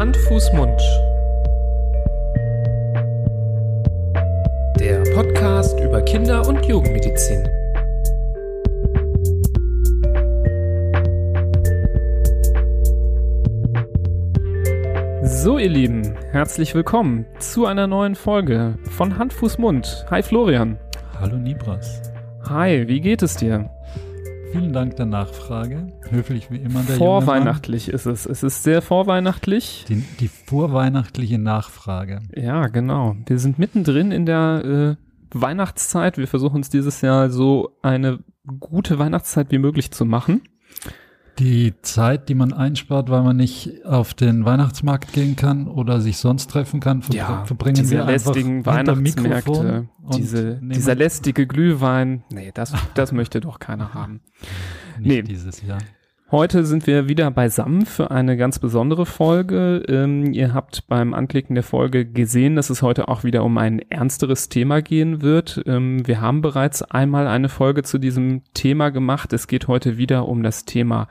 Hand, Fuß, Mund. Der Podcast über Kinder- und Jugendmedizin. So, ihr Lieben, herzlich willkommen zu einer neuen Folge von Hand, Fuß, Mund. Hi Florian. Hallo Nibras. Hi, wie geht es dir? Vielen Dank der Nachfrage. Höflich wie immer der Vorweihnachtlich ist es. Es ist sehr vorweihnachtlich. Die, die vorweihnachtliche Nachfrage. Ja, genau. Wir sind mittendrin in der äh, Weihnachtszeit. Wir versuchen uns dieses Jahr so eine gute Weihnachtszeit wie möglich zu machen. Die Zeit, die man einspart, weil man nicht auf den Weihnachtsmarkt gehen kann oder sich sonst treffen kann, verbr ja, verbringen diese wir lästigen Weihnachtsmärkte, diese, dieser lästige Glühwein. Nee, das, das möchte doch keiner haben. Nicht nee. dieses Jahr. Heute sind wir wieder beisammen für eine ganz besondere Folge. Ähm, ihr habt beim Anklicken der Folge gesehen, dass es heute auch wieder um ein ernsteres Thema gehen wird. Ähm, wir haben bereits einmal eine Folge zu diesem Thema gemacht. Es geht heute wieder um das Thema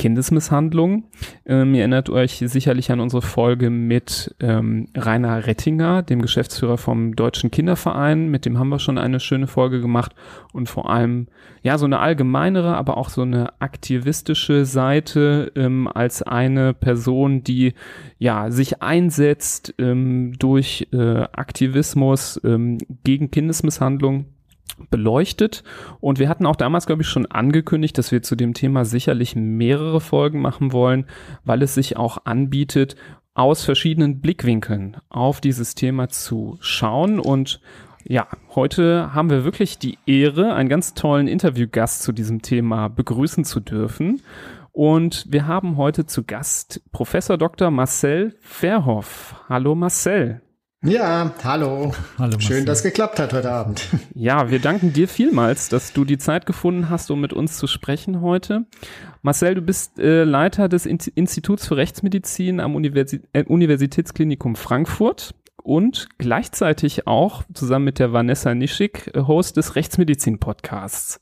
Kindesmisshandlung. Ähm, ihr erinnert euch sicherlich an unsere Folge mit ähm, Rainer Rettinger, dem Geschäftsführer vom Deutschen Kinderverein. Mit dem haben wir schon eine schöne Folge gemacht und vor allem ja so eine allgemeinere, aber auch so eine aktivistische Seite ähm, als eine Person, die ja sich einsetzt ähm, durch äh, Aktivismus ähm, gegen Kindesmisshandlung beleuchtet. Und wir hatten auch damals, glaube ich, schon angekündigt, dass wir zu dem Thema sicherlich mehrere Folgen machen wollen, weil es sich auch anbietet, aus verschiedenen Blickwinkeln auf dieses Thema zu schauen. Und ja, heute haben wir wirklich die Ehre, einen ganz tollen Interviewgast zu diesem Thema begrüßen zu dürfen. Und wir haben heute zu Gast Professor Dr. Marcel Verhoff. Hallo Marcel. Ja, hallo. hallo Schön, dass es geklappt hat heute Abend. Ja, wir danken dir vielmals, dass du die Zeit gefunden hast, um mit uns zu sprechen heute. Marcel, du bist äh, Leiter des In Instituts für Rechtsmedizin am Universi äh, Universitätsklinikum Frankfurt und gleichzeitig auch zusammen mit der Vanessa Nischig Host des Rechtsmedizin-Podcasts.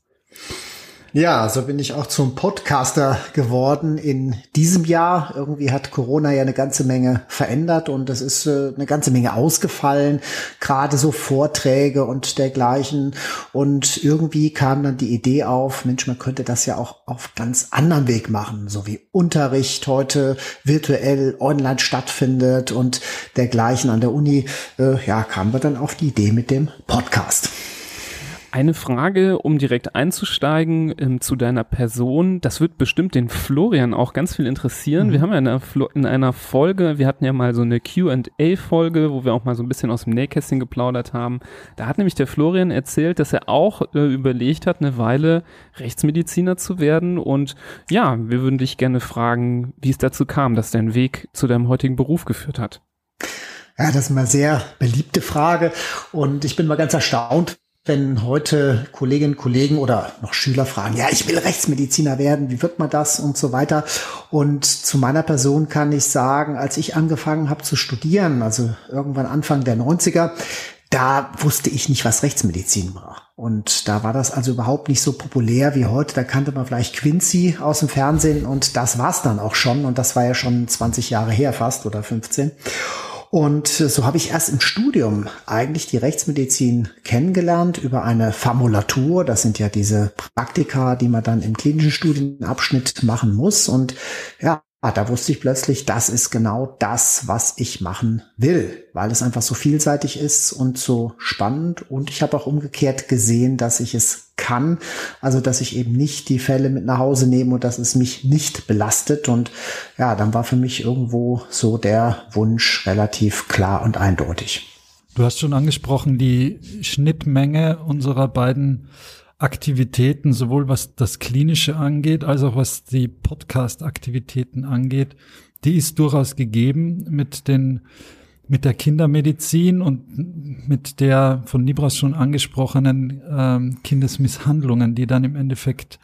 Ja, so bin ich auch zum Podcaster geworden in diesem Jahr. Irgendwie hat Corona ja eine ganze Menge verändert und es ist äh, eine ganze Menge ausgefallen, gerade so Vorträge und dergleichen. Und irgendwie kam dann die Idee auf, Mensch, man könnte das ja auch auf ganz anderen Weg machen, so wie Unterricht heute virtuell online stattfindet und dergleichen an der Uni. Äh, ja, kamen wir dann auf die Idee mit dem Podcast. Eine Frage, um direkt einzusteigen ähm, zu deiner Person. Das wird bestimmt den Florian auch ganz viel interessieren. Mhm. Wir haben ja in einer, in einer, Folge, wir hatten ja mal so eine Q&A-Folge, wo wir auch mal so ein bisschen aus dem Nähkästchen geplaudert haben. Da hat nämlich der Florian erzählt, dass er auch äh, überlegt hat, eine Weile Rechtsmediziner zu werden. Und ja, wir würden dich gerne fragen, wie es dazu kam, dass dein Weg zu deinem heutigen Beruf geführt hat. Ja, das ist eine sehr beliebte Frage und ich bin mal ganz erstaunt, wenn heute Kolleginnen, Kollegen oder noch Schüler fragen, ja, ich will Rechtsmediziner werden, wie wird man das und so weiter. Und zu meiner Person kann ich sagen, als ich angefangen habe zu studieren, also irgendwann Anfang der 90er, da wusste ich nicht, was Rechtsmedizin war. Und da war das also überhaupt nicht so populär wie heute. Da kannte man vielleicht Quincy aus dem Fernsehen und das war's dann auch schon. Und das war ja schon 20 Jahre her fast oder 15. Und so habe ich erst im Studium eigentlich die Rechtsmedizin kennengelernt über eine Formulatur. Das sind ja diese Praktika, die man dann im klinischen Studienabschnitt machen muss. Und ja, da wusste ich plötzlich, das ist genau das, was ich machen will, weil es einfach so vielseitig ist und so spannend. Und ich habe auch umgekehrt gesehen, dass ich es kann. Also, dass ich eben nicht die Fälle mit nach Hause nehme und dass es mich nicht belastet. Und ja, dann war für mich irgendwo so der Wunsch relativ klar und eindeutig. Du hast schon angesprochen, die Schnittmenge unserer beiden Aktivitäten, sowohl was das Klinische angeht, als auch was die Podcast-Aktivitäten angeht, die ist durchaus gegeben mit den mit der Kindermedizin und mit der von Nibras schon angesprochenen ähm, Kindesmisshandlungen, die dann im Endeffekt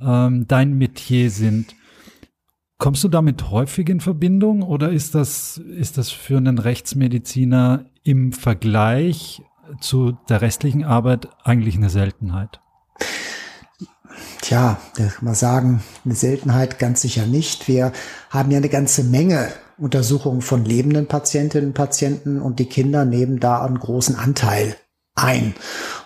ähm, dein Metier sind. Kommst du damit häufig in Verbindung oder ist das, ist das für einen Rechtsmediziner im Vergleich zu der restlichen Arbeit eigentlich eine Seltenheit? Tja, da kann man sagen, eine Seltenheit ganz sicher nicht. Wir haben ja eine ganze Menge Untersuchungen von lebenden Patientinnen und Patienten und die Kinder nehmen da einen großen Anteil ein.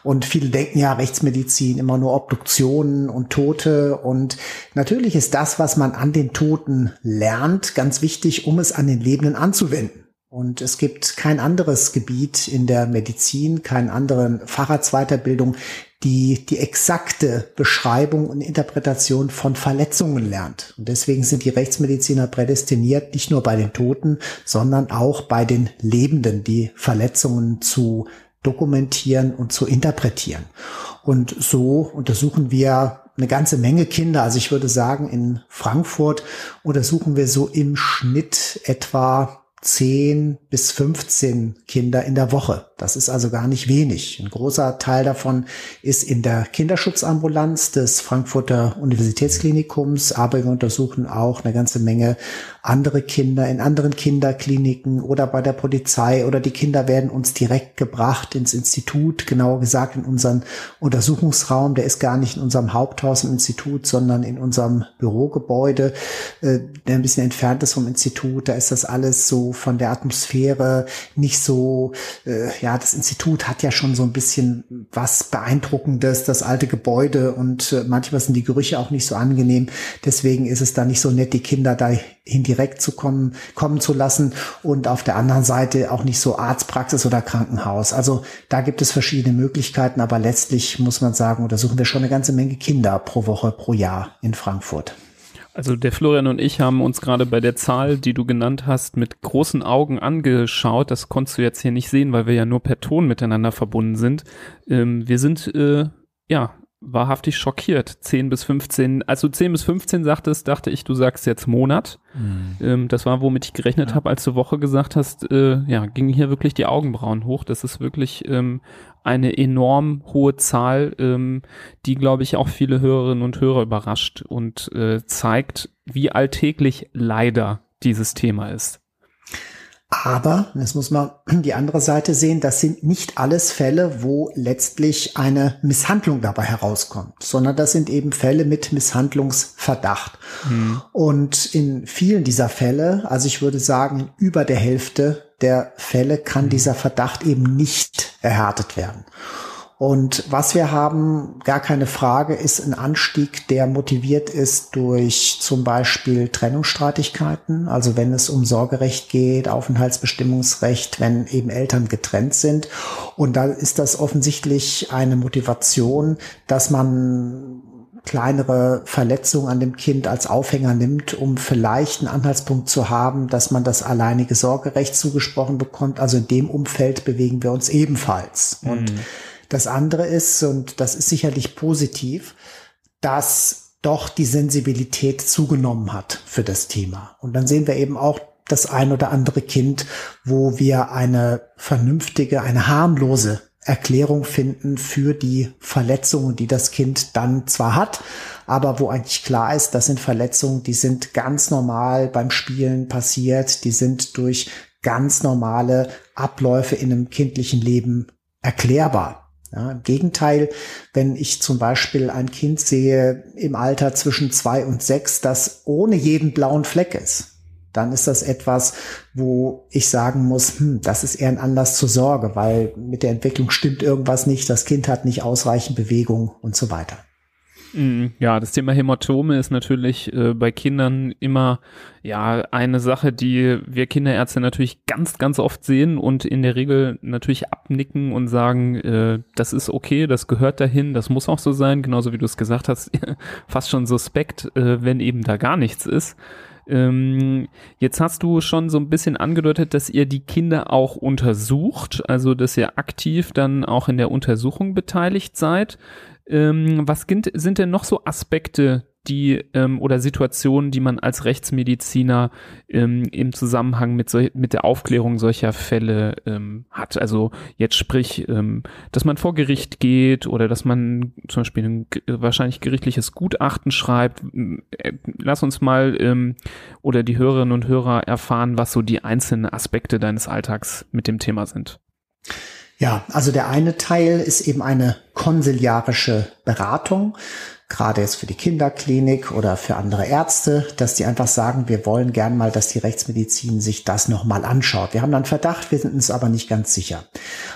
Und viele denken ja, Rechtsmedizin immer nur Obduktionen und Tote. Und natürlich ist das, was man an den Toten lernt, ganz wichtig, um es an den Lebenden anzuwenden. Und es gibt kein anderes Gebiet in der Medizin, keinen anderen Facharztweiterbildung, die die exakte Beschreibung und Interpretation von Verletzungen lernt. Und deswegen sind die Rechtsmediziner prädestiniert, nicht nur bei den Toten, sondern auch bei den Lebenden, die Verletzungen zu dokumentieren und zu interpretieren. Und so untersuchen wir eine ganze Menge Kinder. Also ich würde sagen, in Frankfurt untersuchen wir so im Schnitt etwa 10 bis 15 Kinder in der Woche. Das ist also gar nicht wenig. Ein großer Teil davon ist in der Kinderschutzambulanz des Frankfurter Universitätsklinikums, aber wir untersuchen auch eine ganze Menge andere Kinder in anderen Kinderkliniken oder bei der Polizei oder die Kinder werden uns direkt gebracht ins Institut, genauer gesagt in unseren Untersuchungsraum. Der ist gar nicht in unserem Haupthaus im Institut, sondern in unserem Bürogebäude, äh, der ein bisschen entfernt ist vom Institut. Da ist das alles so von der Atmosphäre nicht so, äh, ja, das Institut hat ja schon so ein bisschen was Beeindruckendes, das alte Gebäude und äh, manchmal sind die Gerüche auch nicht so angenehm. Deswegen ist es da nicht so nett, die Kinder dahin direkt zu kommen, kommen zu lassen und auf der anderen Seite auch nicht so Arztpraxis oder Krankenhaus. Also da gibt es verschiedene Möglichkeiten, aber letztlich muss man sagen, untersuchen wir schon eine ganze Menge Kinder pro Woche, pro Jahr in Frankfurt. Also der Florian und ich haben uns gerade bei der Zahl, die du genannt hast, mit großen Augen angeschaut. Das konntest du jetzt hier nicht sehen, weil wir ja nur per Ton miteinander verbunden sind. Ähm, wir sind äh, ja wahrhaftig schockiert. 10 bis 15, als du 10 bis 15 sagtest, dachte ich, du sagst jetzt Monat. Mhm. Ähm, das war, womit ich gerechnet ja. habe, als du Woche gesagt hast, äh, ja, gingen hier wirklich die Augenbrauen hoch. Das ist wirklich ähm, eine enorm hohe Zahl, ähm, die, glaube ich, auch viele Hörerinnen und Hörer überrascht und äh, zeigt, wie alltäglich leider dieses Thema ist. Aber, jetzt muss man die andere Seite sehen, das sind nicht alles Fälle, wo letztlich eine Misshandlung dabei herauskommt, sondern das sind eben Fälle mit Misshandlungsverdacht. Mhm. Und in vielen dieser Fälle, also ich würde sagen, über der Hälfte der Fälle kann mhm. dieser Verdacht eben nicht erhärtet werden. Und was wir haben, gar keine Frage, ist ein Anstieg, der motiviert ist durch zum Beispiel Trennungsstreitigkeiten. Also wenn es um Sorgerecht geht, Aufenthaltsbestimmungsrecht, wenn eben Eltern getrennt sind. Und da ist das offensichtlich eine Motivation, dass man kleinere Verletzungen an dem Kind als Aufhänger nimmt, um vielleicht einen Anhaltspunkt zu haben, dass man das alleinige Sorgerecht zugesprochen bekommt. Also in dem Umfeld bewegen wir uns ebenfalls. Mhm. Und das andere ist, und das ist sicherlich positiv, dass doch die Sensibilität zugenommen hat für das Thema. Und dann sehen wir eben auch das ein oder andere Kind, wo wir eine vernünftige, eine harmlose Erklärung finden für die Verletzungen, die das Kind dann zwar hat, aber wo eigentlich klar ist, das sind Verletzungen, die sind ganz normal beim Spielen passiert, die sind durch ganz normale Abläufe in einem kindlichen Leben erklärbar. Ja, Im Gegenteil, wenn ich zum Beispiel ein Kind sehe im Alter zwischen zwei und sechs, das ohne jeden blauen Fleck ist, dann ist das etwas, wo ich sagen muss, hm, das ist eher ein Anlass zur Sorge, weil mit der Entwicklung stimmt irgendwas nicht, das Kind hat nicht ausreichend Bewegung und so weiter. Mhm. Ja, das Thema Hämatome ist natürlich äh, bei Kindern immer ja eine Sache, die wir Kinderärzte natürlich ganz, ganz oft sehen und in der Regel natürlich abnicken und sagen, äh, das ist okay, das gehört dahin, das muss auch so sein, genauso wie du es gesagt hast, fast schon suspekt, äh, wenn eben da gar nichts ist. Ähm, jetzt hast du schon so ein bisschen angedeutet, dass ihr die Kinder auch untersucht, also dass ihr aktiv dann auch in der Untersuchung beteiligt seid. Ähm, was sind, sind denn noch so Aspekte, die ähm, oder Situationen, die man als Rechtsmediziner ähm, im Zusammenhang mit, so, mit der Aufklärung solcher Fälle ähm, hat. Also jetzt sprich, ähm, dass man vor Gericht geht oder dass man zum Beispiel ein wahrscheinlich gerichtliches Gutachten schreibt. Äh, lass uns mal ähm, oder die Hörerinnen und Hörer erfahren, was so die einzelnen Aspekte deines Alltags mit dem Thema sind. Ja, also der eine Teil ist eben eine konsiliarische Beratung. Gerade jetzt für die Kinderklinik oder für andere Ärzte, dass die einfach sagen, wir wollen gern mal, dass die Rechtsmedizin sich das nochmal anschaut. Wir haben dann Verdacht, wir sind uns aber nicht ganz sicher.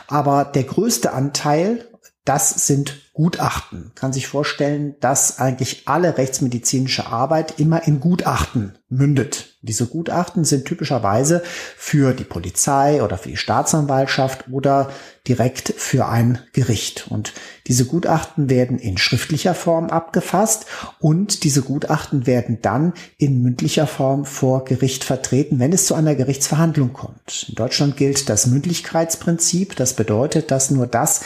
Aber der größte Anteil, das sind Gutachten. Kann sich vorstellen, dass eigentlich alle rechtsmedizinische Arbeit immer in Gutachten mündet. Diese Gutachten sind typischerweise für die Polizei oder für die Staatsanwaltschaft oder direkt für ein Gericht. Und diese Gutachten werden in schriftlicher Form abgefasst und diese Gutachten werden dann in mündlicher Form vor Gericht vertreten, wenn es zu einer Gerichtsverhandlung kommt. In Deutschland gilt das Mündlichkeitsprinzip. Das bedeutet, dass nur das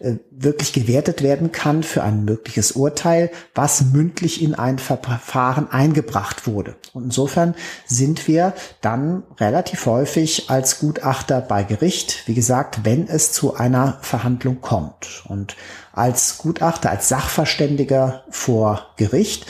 äh, wirklich gewertet werden kann für ein mögliches Urteil, was mündlich in ein Verfahren eingebracht wurde. Und insofern sind wir dann relativ häufig als Gutachter bei Gericht, wie gesagt, wenn es zu einer Verhandlung kommt. Und als Gutachter, als Sachverständiger vor Gericht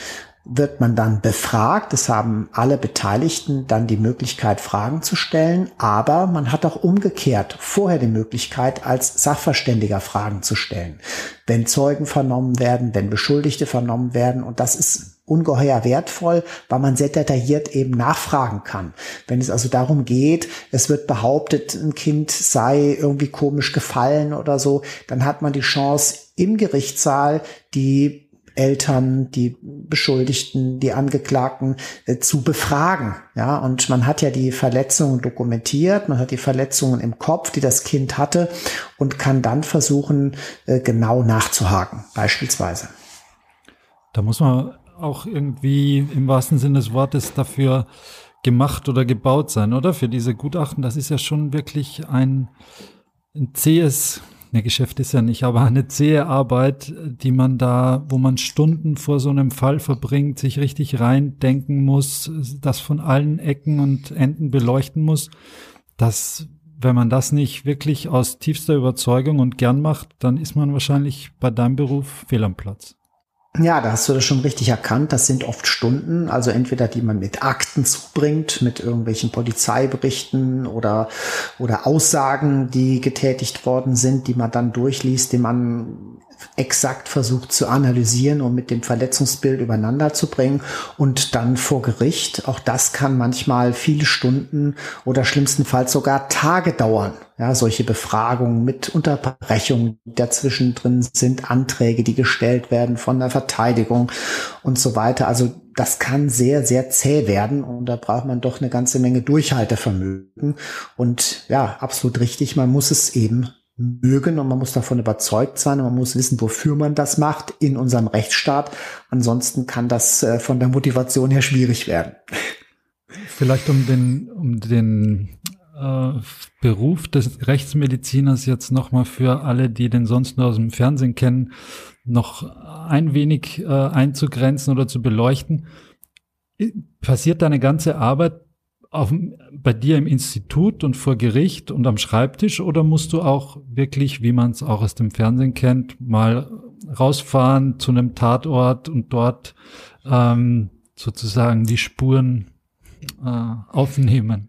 wird man dann befragt. Es haben alle Beteiligten dann die Möglichkeit, Fragen zu stellen. Aber man hat auch umgekehrt vorher die Möglichkeit, als Sachverständiger Fragen zu stellen. Wenn Zeugen vernommen werden, wenn Beschuldigte vernommen werden. Und das ist ungeheuer wertvoll, weil man sehr detailliert eben nachfragen kann. Wenn es also darum geht, es wird behauptet, ein Kind sei irgendwie komisch gefallen oder so, dann hat man die Chance, im Gerichtssaal die Eltern, die Beschuldigten, die Angeklagten äh, zu befragen. Ja, und man hat ja die Verletzungen dokumentiert, man hat die Verletzungen im Kopf, die das Kind hatte und kann dann versuchen, äh, genau nachzuhaken, beispielsweise. Da muss man auch irgendwie im wahrsten Sinne des Wortes dafür gemacht oder gebaut sein, oder? Für diese Gutachten, das ist ja schon wirklich ein, ein zähes ne, Geschäft ist ja nicht, aber eine zähe Arbeit, die man da, wo man Stunden vor so einem Fall verbringt, sich richtig reindenken muss, das von allen Ecken und Enden beleuchten muss, dass wenn man das nicht wirklich aus tiefster Überzeugung und gern macht, dann ist man wahrscheinlich bei deinem Beruf fehl am Platz. Ja, da hast du das schon richtig erkannt. Das sind oft Stunden, also entweder die man mit Akten zubringt, mit irgendwelchen Polizeiberichten oder, oder Aussagen, die getätigt worden sind, die man dann durchliest, die man exakt versucht zu analysieren und mit dem Verletzungsbild übereinander zu bringen und dann vor Gericht. Auch das kann manchmal viele Stunden oder schlimmstenfalls sogar Tage dauern. Ja, solche Befragungen mit Unterbrechungen dazwischen drin sind, Anträge, die gestellt werden von der Verteidigung und so weiter. Also das kann sehr, sehr zäh werden und da braucht man doch eine ganze Menge Durchhaltevermögen. Und ja, absolut richtig, man muss es eben mögen und man muss davon überzeugt sein und man muss wissen, wofür man das macht in unserem Rechtsstaat. Ansonsten kann das äh, von der Motivation her schwierig werden. Vielleicht um den, um den äh, Beruf des Rechtsmediziners jetzt nochmal für alle, die den sonst nur aus dem Fernsehen kennen, noch ein wenig äh, einzugrenzen oder zu beleuchten. Passiert deine ganze Arbeit auf, bei dir im Institut und vor Gericht und am Schreibtisch oder musst du auch wirklich, wie man es auch aus dem Fernsehen kennt, mal rausfahren zu einem Tatort und dort ähm, sozusagen die Spuren äh, aufnehmen?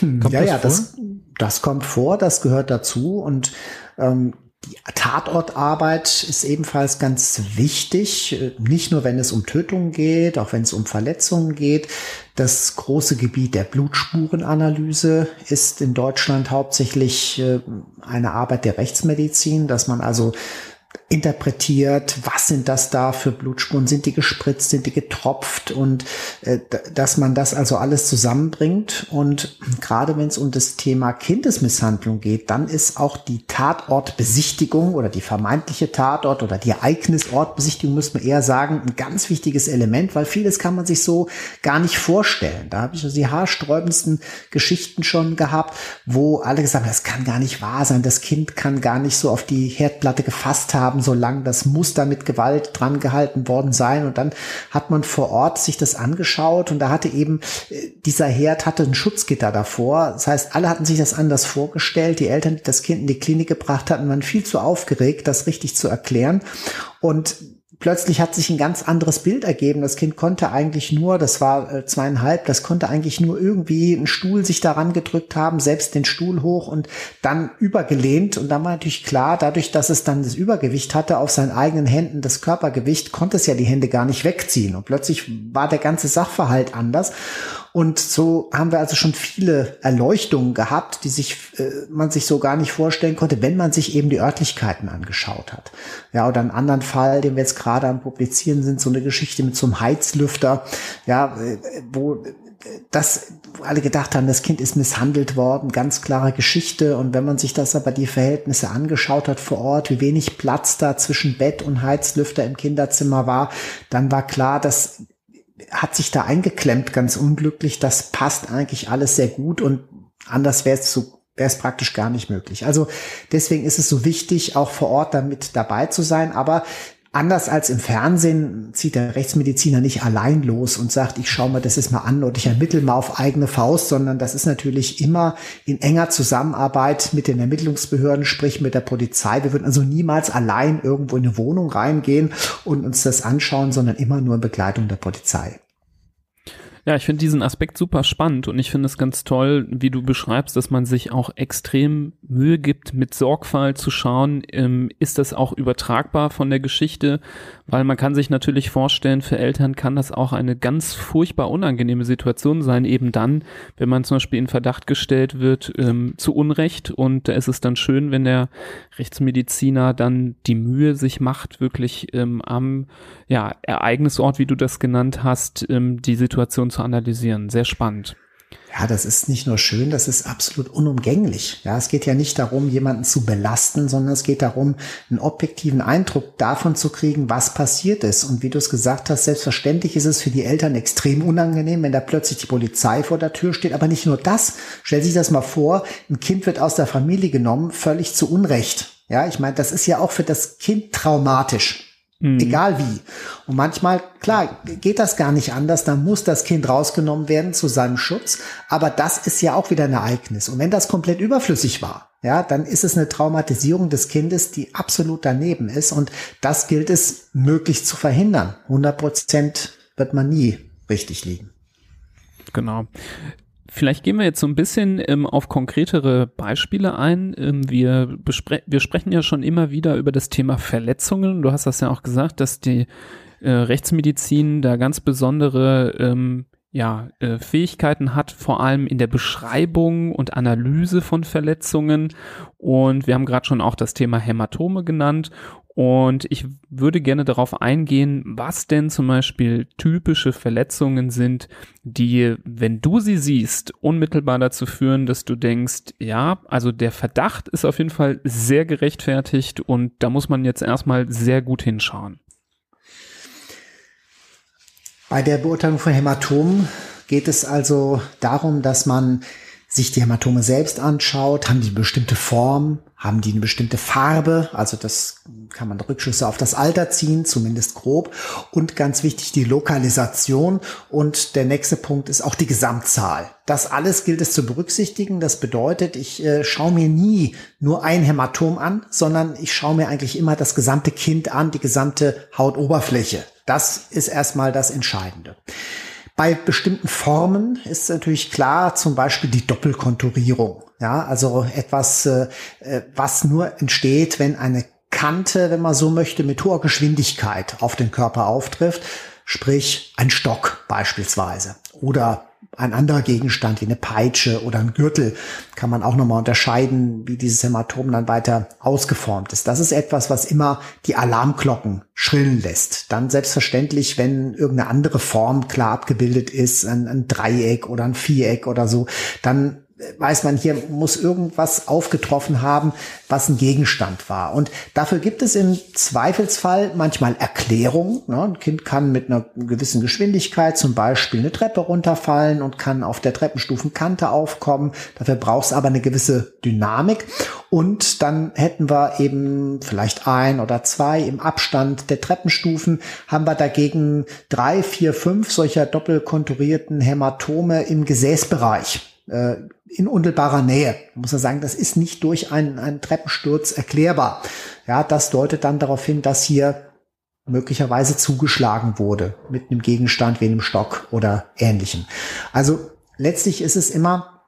Kommt ja, das ja, das, das kommt vor, das gehört dazu und ähm, die Tatortarbeit ist ebenfalls ganz wichtig, nicht nur wenn es um Tötungen geht, auch wenn es um Verletzungen geht. Das große Gebiet der Blutspurenanalyse ist in Deutschland hauptsächlich äh, eine Arbeit der Rechtsmedizin, dass man also interpretiert, was sind das da für Blutspuren, sind die gespritzt, sind die getropft? Und äh, dass man das also alles zusammenbringt. Und gerade wenn es um das Thema Kindesmisshandlung geht, dann ist auch die Tatortbesichtigung oder die vermeintliche Tatort oder die Ereignisortbesichtigung, muss man eher sagen, ein ganz wichtiges Element, weil vieles kann man sich so gar nicht vorstellen. Da habe ich also die haarsträubendsten Geschichten schon gehabt, wo alle gesagt haben, das kann gar nicht wahr sein, das Kind kann gar nicht so auf die Herdplatte gefasst haben, haben, solange das Muster mit Gewalt dran gehalten worden sein. Und dann hat man vor Ort sich das angeschaut und da hatte eben äh, dieser Herd hatte ein Schutzgitter davor. Das heißt, alle hatten sich das anders vorgestellt. Die Eltern, die das Kind in die Klinik gebracht hatten, waren viel zu aufgeregt, das richtig zu erklären. Und plötzlich hat sich ein ganz anderes Bild ergeben. Das Kind konnte eigentlich nur, das war äh, zweieinhalb, das konnte eigentlich nur irgendwie einen Stuhl sich daran gedrückt haben, selbst den Stuhl hoch und dann übergelehnt. Und dann war natürlich klar, dadurch, dass es dann das Übergewicht hatte auf seinen eigenen Händen, das Körpergewicht, konnte es ja die Hände gar nicht wegziehen. Und plötzlich war der ganze Sachverhalt anders. Und so haben wir also schon viele Erleuchtungen gehabt, die sich äh, man sich so gar nicht vorstellen konnte, wenn man sich eben die Örtlichkeiten angeschaut hat. Ja, oder einen anderen Fall, den wir jetzt gerade am Publizieren sind, so eine Geschichte mit so einem Heizlüfter, ja, äh, wo das alle gedacht haben, das Kind ist misshandelt worden, ganz klare Geschichte. Und wenn man sich das aber die Verhältnisse angeschaut hat vor Ort, wie wenig Platz da zwischen Bett und Heizlüfter im Kinderzimmer war, dann war klar, dass hat sich da eingeklemmt, ganz unglücklich. Das passt eigentlich alles sehr gut und anders wäre es so wäre es praktisch gar nicht möglich. Also deswegen ist es so wichtig, auch vor Ort damit dabei zu sein. Aber anders als im Fernsehen zieht der Rechtsmediziner nicht allein los und sagt, ich schaue mir das jetzt mal an und ich ermittle mal auf eigene Faust, sondern das ist natürlich immer in enger Zusammenarbeit mit den Ermittlungsbehörden, sprich mit der Polizei. Wir würden also niemals allein irgendwo in eine Wohnung reingehen und uns das anschauen, sondern immer nur in Begleitung der Polizei. Ja, ich finde diesen Aspekt super spannend und ich finde es ganz toll, wie du beschreibst, dass man sich auch extrem Mühe gibt, mit Sorgfalt zu schauen, ähm, ist das auch übertragbar von der Geschichte, weil man kann sich natürlich vorstellen, für Eltern kann das auch eine ganz furchtbar unangenehme Situation sein, eben dann, wenn man zum Beispiel in Verdacht gestellt wird ähm, zu Unrecht. Und da ist es dann schön, wenn der Rechtsmediziner dann die Mühe sich macht, wirklich ähm, am ja, Ereignisort, wie du das genannt hast, ähm, die Situation analysieren. Sehr spannend. Ja, das ist nicht nur schön, das ist absolut unumgänglich. Ja, es geht ja nicht darum, jemanden zu belasten, sondern es geht darum, einen objektiven Eindruck davon zu kriegen, was passiert ist. Und wie du es gesagt hast, selbstverständlich ist es für die Eltern extrem unangenehm, wenn da plötzlich die Polizei vor der Tür steht. Aber nicht nur das. Stell sich das mal vor, ein Kind wird aus der Familie genommen, völlig zu Unrecht. Ja, ich meine, das ist ja auch für das Kind traumatisch. Mhm. Egal wie. Und manchmal, klar, geht das gar nicht anders, dann muss das Kind rausgenommen werden zu seinem Schutz. Aber das ist ja auch wieder ein Ereignis. Und wenn das komplett überflüssig war, ja, dann ist es eine Traumatisierung des Kindes, die absolut daneben ist. Und das gilt es möglichst zu verhindern. 100 Prozent wird man nie richtig liegen. Genau. Vielleicht gehen wir jetzt so ein bisschen ähm, auf konkretere Beispiele ein. Ähm, wir, wir sprechen ja schon immer wieder über das Thema Verletzungen. Du hast das ja auch gesagt, dass die äh, Rechtsmedizin da ganz besondere ähm, ja, äh, Fähigkeiten hat, vor allem in der Beschreibung und Analyse von Verletzungen. Und wir haben gerade schon auch das Thema Hämatome genannt. Und ich würde gerne darauf eingehen, was denn zum Beispiel typische Verletzungen sind, die, wenn du sie siehst, unmittelbar dazu führen, dass du denkst, ja, also der Verdacht ist auf jeden Fall sehr gerechtfertigt und da muss man jetzt erstmal sehr gut hinschauen. Bei der Beurteilung von Hämatomen geht es also darum, dass man sich die Hämatome selbst anschaut, haben die bestimmte Form, haben die eine bestimmte Farbe, also das kann man Rückschlüsse auf das Alter ziehen, zumindest grob. Und ganz wichtig die Lokalisation. Und der nächste Punkt ist auch die Gesamtzahl. Das alles gilt es zu berücksichtigen. Das bedeutet, ich äh, schaue mir nie nur ein Hämatom an, sondern ich schaue mir eigentlich immer das gesamte Kind an, die gesamte Hautoberfläche. Das ist erstmal das Entscheidende. Bei bestimmten Formen ist natürlich klar, zum Beispiel die Doppelkonturierung. Ja, also etwas, äh, äh, was nur entsteht, wenn eine Kante, wenn man so möchte, mit hoher Geschwindigkeit auf den Körper auftrifft, sprich ein Stock beispielsweise oder ein anderer Gegenstand wie eine Peitsche oder ein Gürtel kann man auch nochmal unterscheiden, wie dieses Hämatom dann weiter ausgeformt ist. Das ist etwas, was immer die Alarmglocken schrillen lässt. Dann selbstverständlich, wenn irgendeine andere Form klar abgebildet ist, ein, ein Dreieck oder ein Viereck oder so, dann weiß man, hier muss irgendwas aufgetroffen haben, was ein Gegenstand war. Und dafür gibt es im Zweifelsfall manchmal Erklärungen. Ne? Ein Kind kann mit einer gewissen Geschwindigkeit zum Beispiel eine Treppe runterfallen und kann auf der Treppenstufenkante aufkommen. Dafür braucht es aber eine gewisse Dynamik. Und dann hätten wir eben vielleicht ein oder zwei im Abstand der Treppenstufen, haben wir dagegen drei, vier, fünf solcher doppelkonturierten Hämatome im Gesäßbereich äh, in unmittelbarer Nähe. Da muss man sagen, das ist nicht durch einen, einen Treppensturz erklärbar. Ja, das deutet dann darauf hin, dass hier möglicherweise zugeschlagen wurde mit einem Gegenstand wie einem Stock oder ähnlichem. Also letztlich ist es immer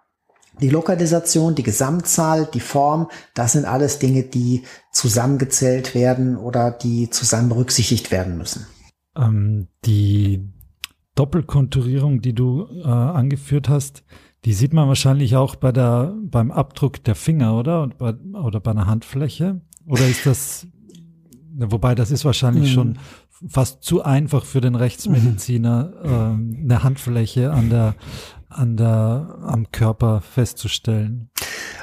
die Lokalisation, die Gesamtzahl, die Form, das sind alles Dinge, die zusammengezählt werden oder die zusammen berücksichtigt werden müssen. Ähm, die Doppelkonturierung, die du äh, angeführt hast, die sieht man wahrscheinlich auch bei der, beim Abdruck der Finger, oder? Und bei, oder bei einer Handfläche? Oder ist das, wobei das ist wahrscheinlich hm. schon fast zu einfach für den Rechtsmediziner, mhm. äh, eine Handfläche an der, an der, am Körper festzustellen?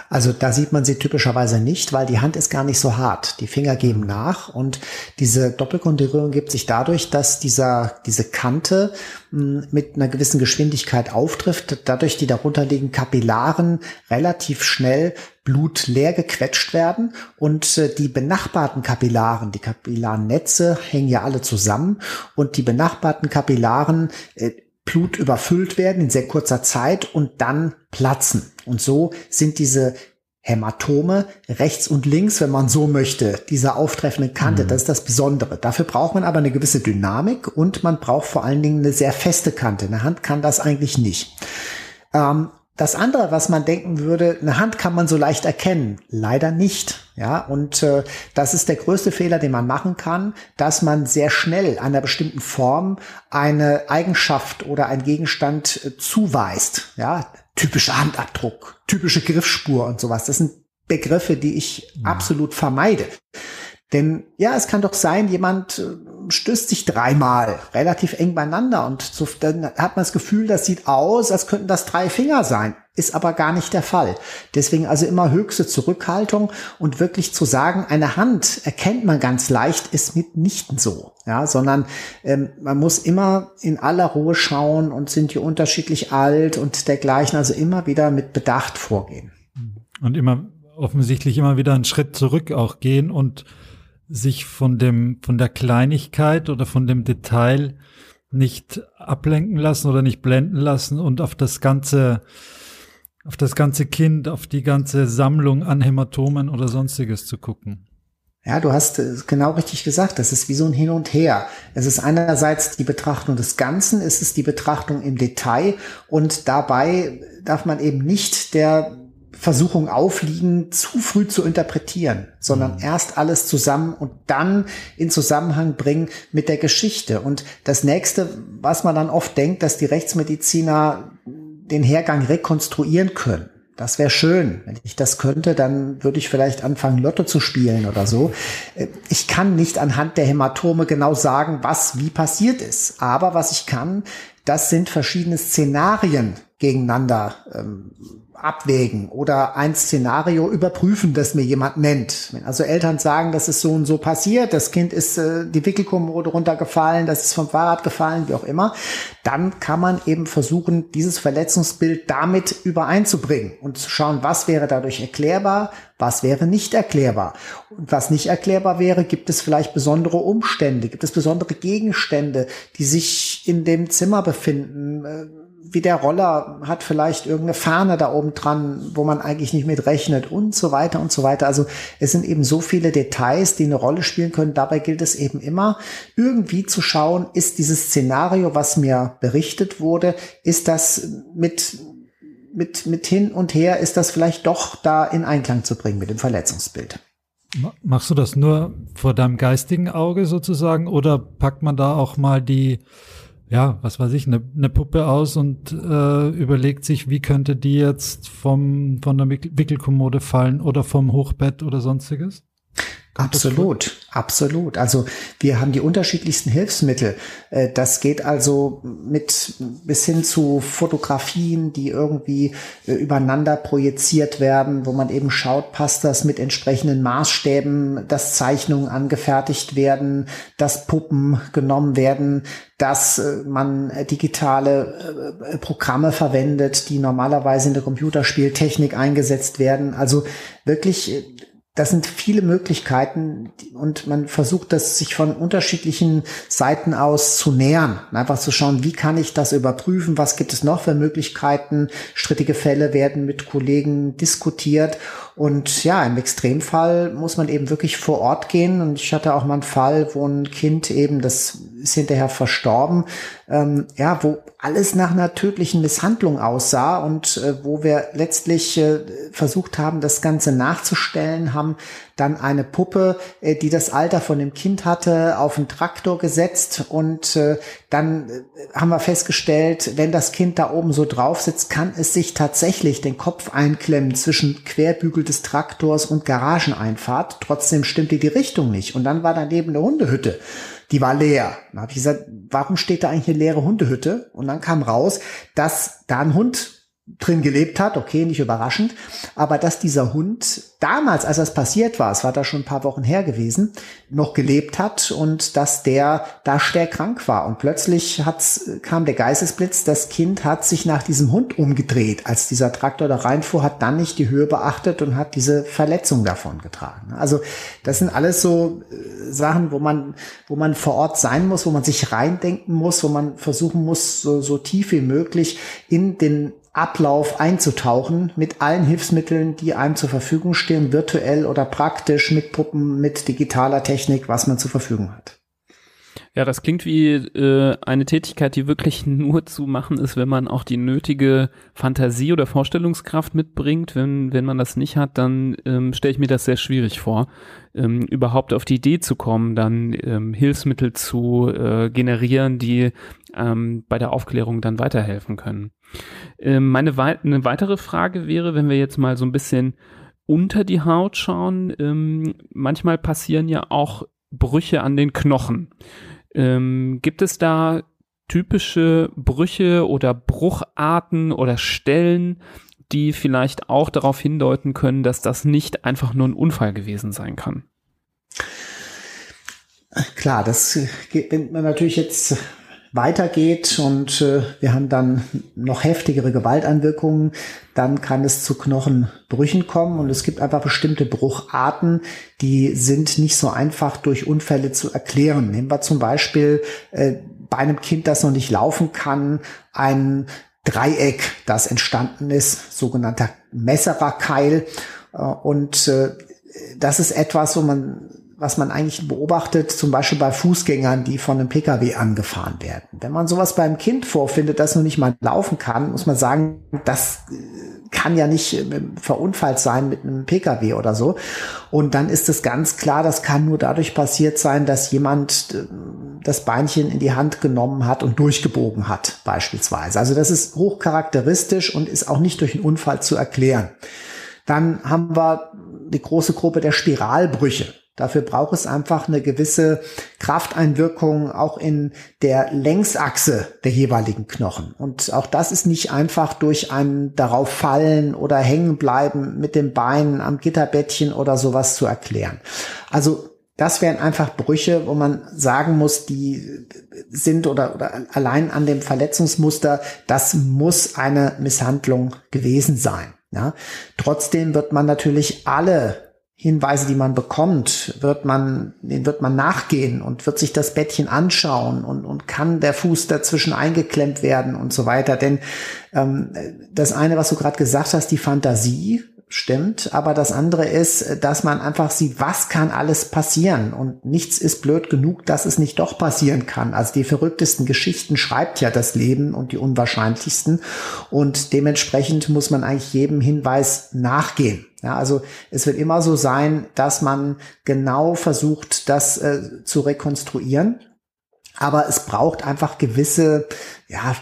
Also da sieht man sie typischerweise nicht, weil die Hand ist gar nicht so hart. Die Finger geben nach und diese Doppelkonturierung gibt sich dadurch, dass dieser, diese Kante hm, mit einer gewissen Geschwindigkeit auftrifft, dadurch die darunterliegenden Kapillaren relativ schnell blutleer gequetscht werden und äh, die benachbarten Kapillaren, die Kapillarnetze hängen ja alle zusammen und die benachbarten Kapillaren äh, Blut überfüllt werden in sehr kurzer Zeit und dann platzen. Und so sind diese Hämatome rechts und links, wenn man so möchte, dieser auftreffenden Kante. Mhm. Das ist das Besondere. Dafür braucht man aber eine gewisse Dynamik und man braucht vor allen Dingen eine sehr feste Kante. Eine Hand kann das eigentlich nicht. Ähm, das andere, was man denken würde, eine Hand kann man so leicht erkennen, leider nicht. Ja, und äh, das ist der größte Fehler, den man machen kann, dass man sehr schnell einer bestimmten Form eine Eigenschaft oder ein Gegenstand äh, zuweist. Ja, typischer Handabdruck, typische Griffspur und sowas. Das sind Begriffe, die ich ja. absolut vermeide. Denn ja, es kann doch sein, jemand äh, stößt sich dreimal relativ eng beieinander und so, dann hat man das Gefühl, das sieht aus, als könnten das drei Finger sein. Ist aber gar nicht der Fall. Deswegen also immer höchste Zurückhaltung und wirklich zu sagen, eine Hand erkennt man ganz leicht, ist mitnichten so. Ja, sondern ähm, man muss immer in aller Ruhe schauen und sind die unterschiedlich alt und dergleichen. Also immer wieder mit Bedacht vorgehen. Und immer offensichtlich immer wieder einen Schritt zurück auch gehen und sich von dem, von der Kleinigkeit oder von dem Detail nicht ablenken lassen oder nicht blenden lassen und auf das ganze, auf das ganze Kind, auf die ganze Sammlung an Hämatomen oder sonstiges zu gucken. Ja, du hast genau richtig gesagt. Das ist wie so ein Hin und Her. Es ist einerseits die Betrachtung des Ganzen, es ist die Betrachtung im Detail und dabei darf man eben nicht der Versuchung aufliegen, zu früh zu interpretieren, sondern mhm. erst alles zusammen und dann in Zusammenhang bringen mit der Geschichte. Und das nächste, was man dann oft denkt, dass die Rechtsmediziner den Hergang rekonstruieren können. Das wäre schön. Wenn ich das könnte, dann würde ich vielleicht anfangen, Lotto zu spielen oder so. Äh, ich kann nicht anhand der Hämatome genau sagen, was wie passiert ist. Aber was ich kann, das sind verschiedene Szenarien gegeneinander ähm, abwägen oder ein Szenario überprüfen, das mir jemand nennt. Wenn also Eltern sagen, das ist so und so passiert, das Kind ist äh, die Wickelkommode runtergefallen, das ist vom Fahrrad gefallen, wie auch immer, dann kann man eben versuchen, dieses Verletzungsbild damit übereinzubringen und zu schauen, was wäre dadurch erklärbar, was wäre nicht erklärbar. Und was nicht erklärbar wäre, gibt es vielleicht besondere Umstände, gibt es besondere Gegenstände, die sich in dem Zimmer befinden, äh, wie der Roller hat vielleicht irgendeine Fahne da oben dran, wo man eigentlich nicht mit rechnet und so weiter und so weiter. Also es sind eben so viele Details, die eine Rolle spielen können. Dabei gilt es eben immer, irgendwie zu schauen, ist dieses Szenario, was mir berichtet wurde, ist das mit mit, mit hin und her ist das vielleicht doch da in Einklang zu bringen mit dem Verletzungsbild. Machst du das nur vor deinem geistigen Auge sozusagen oder packt man da auch mal die ja, was weiß ich, eine, eine Puppe aus und äh, überlegt sich, wie könnte die jetzt vom, von der Wickelkommode fallen oder vom Hochbett oder sonstiges? Absolut, absolut. Also wir haben die unterschiedlichsten Hilfsmittel. Äh, das geht also mit bis hin zu Fotografien, die irgendwie äh, übereinander projiziert werden, wo man eben schaut, passt das mit entsprechenden Maßstäben, dass Zeichnungen angefertigt werden, dass Puppen genommen werden, dass äh, man digitale Programme verwendet, die normalerweise in der Computerspieltechnik eingesetzt werden. Also wirklich das sind viele Möglichkeiten und man versucht das sich von unterschiedlichen Seiten aus zu nähern. Einfach zu schauen, wie kann ich das überprüfen? Was gibt es noch für Möglichkeiten? Strittige Fälle werden mit Kollegen diskutiert Und ja, im Extremfall muss man eben wirklich vor Ort gehen. Und ich hatte auch mal einen Fall, wo ein Kind eben, das ist hinterher verstorben, ähm, ja, wo alles nach einer tödlichen Misshandlung aussah und äh, wo wir letztlich äh, versucht haben, das Ganze nachzustellen, haben dann eine Puppe, äh, die das Alter von dem Kind hatte, auf einen Traktor gesetzt und äh, dann äh, haben wir festgestellt, wenn das Kind da oben so drauf sitzt, kann es sich tatsächlich den Kopf einklemmen zwischen Querbügel des Traktors und Garageneinfahrt. Trotzdem stimmte die Richtung nicht. Und dann war daneben eine Hundehütte die war leer. Dann habe ich gesagt, warum steht da eigentlich eine leere Hundehütte? Und dann kam raus, dass da ein Hund drin gelebt hat, okay, nicht überraschend, aber dass dieser Hund damals, als das passiert war, es war da schon ein paar Wochen her gewesen, noch gelebt hat und dass der da schwer krank war. Und plötzlich hat's, kam der Geistesblitz, das Kind hat sich nach diesem Hund umgedreht, als dieser Traktor da reinfuhr, hat dann nicht die Höhe beachtet und hat diese Verletzung davon getragen. Also das sind alles so äh, Sachen, wo man, wo man vor Ort sein muss, wo man sich reindenken muss, wo man versuchen muss, so, so tief wie möglich in den Ablauf einzutauchen mit allen Hilfsmitteln, die einem zur Verfügung stehen, virtuell oder praktisch mit Puppen, mit digitaler Technik, was man zur Verfügung hat. Ja, das klingt wie äh, eine Tätigkeit, die wirklich nur zu machen ist, wenn man auch die nötige Fantasie oder Vorstellungskraft mitbringt. Wenn, wenn man das nicht hat, dann ähm, stelle ich mir das sehr schwierig vor, ähm, überhaupt auf die Idee zu kommen, dann ähm, Hilfsmittel zu äh, generieren, die ähm, bei der Aufklärung dann weiterhelfen können. Ähm, meine wei eine weitere Frage wäre, wenn wir jetzt mal so ein bisschen unter die Haut schauen, ähm, manchmal passieren ja auch Brüche an den Knochen. Ähm, gibt es da typische Brüche oder Brucharten oder Stellen, die vielleicht auch darauf hindeuten können, dass das nicht einfach nur ein Unfall gewesen sein kann? Klar, das geht, wenn man natürlich jetzt weitergeht und äh, wir haben dann noch heftigere Gewalteinwirkungen, dann kann es zu Knochenbrüchen kommen und es gibt einfach bestimmte Brucharten, die sind nicht so einfach durch Unfälle zu erklären. Nehmen wir zum Beispiel äh, bei einem Kind, das noch nicht laufen kann, ein Dreieck, das entstanden ist, sogenannter Messererkeil. Äh, und äh, das ist etwas, wo man was man eigentlich beobachtet, zum Beispiel bei Fußgängern, die von einem Pkw angefahren werden. Wenn man sowas beim Kind vorfindet, das noch nicht mal laufen kann, muss man sagen, das äh, kann ja nicht äh, verunfallt sein mit einem Pkw oder so. Und dann ist es ganz klar, das kann nur dadurch passiert sein, dass jemand äh, das Beinchen in die Hand genommen hat und durchgebogen hat, beispielsweise. Also das ist hochcharakteristisch und ist auch nicht durch einen Unfall zu erklären. Dann haben wir die große Gruppe der Spiralbrüche. Dafür braucht es einfach eine gewisse Krafteinwirkung auch in der Längsachse der jeweiligen Knochen. Und auch das ist nicht einfach durch ein darauf fallen oder hängen bleiben mit dem Bein am Gitterbettchen oder sowas zu erklären. Also das wären einfach Brüche, wo man sagen muss, die sind oder, oder allein an dem Verletzungsmuster, das muss eine Misshandlung gewesen sein. Ja. Trotzdem wird man natürlich alle Hinweise, die man bekommt, wird man, den wird man nachgehen und wird sich das Bettchen anschauen und, und kann der Fuß dazwischen eingeklemmt werden und so weiter. Denn ähm, das eine, was du gerade gesagt hast, die Fantasie, stimmt, aber das andere ist, dass man einfach sieht, was kann alles passieren und nichts ist blöd genug, dass es nicht doch passieren kann. Also die verrücktesten Geschichten schreibt ja das Leben und die unwahrscheinlichsten und dementsprechend muss man eigentlich jedem Hinweis nachgehen. Ja, also es wird immer so sein, dass man genau versucht, das äh, zu rekonstruieren. Aber es braucht einfach gewisse, ja,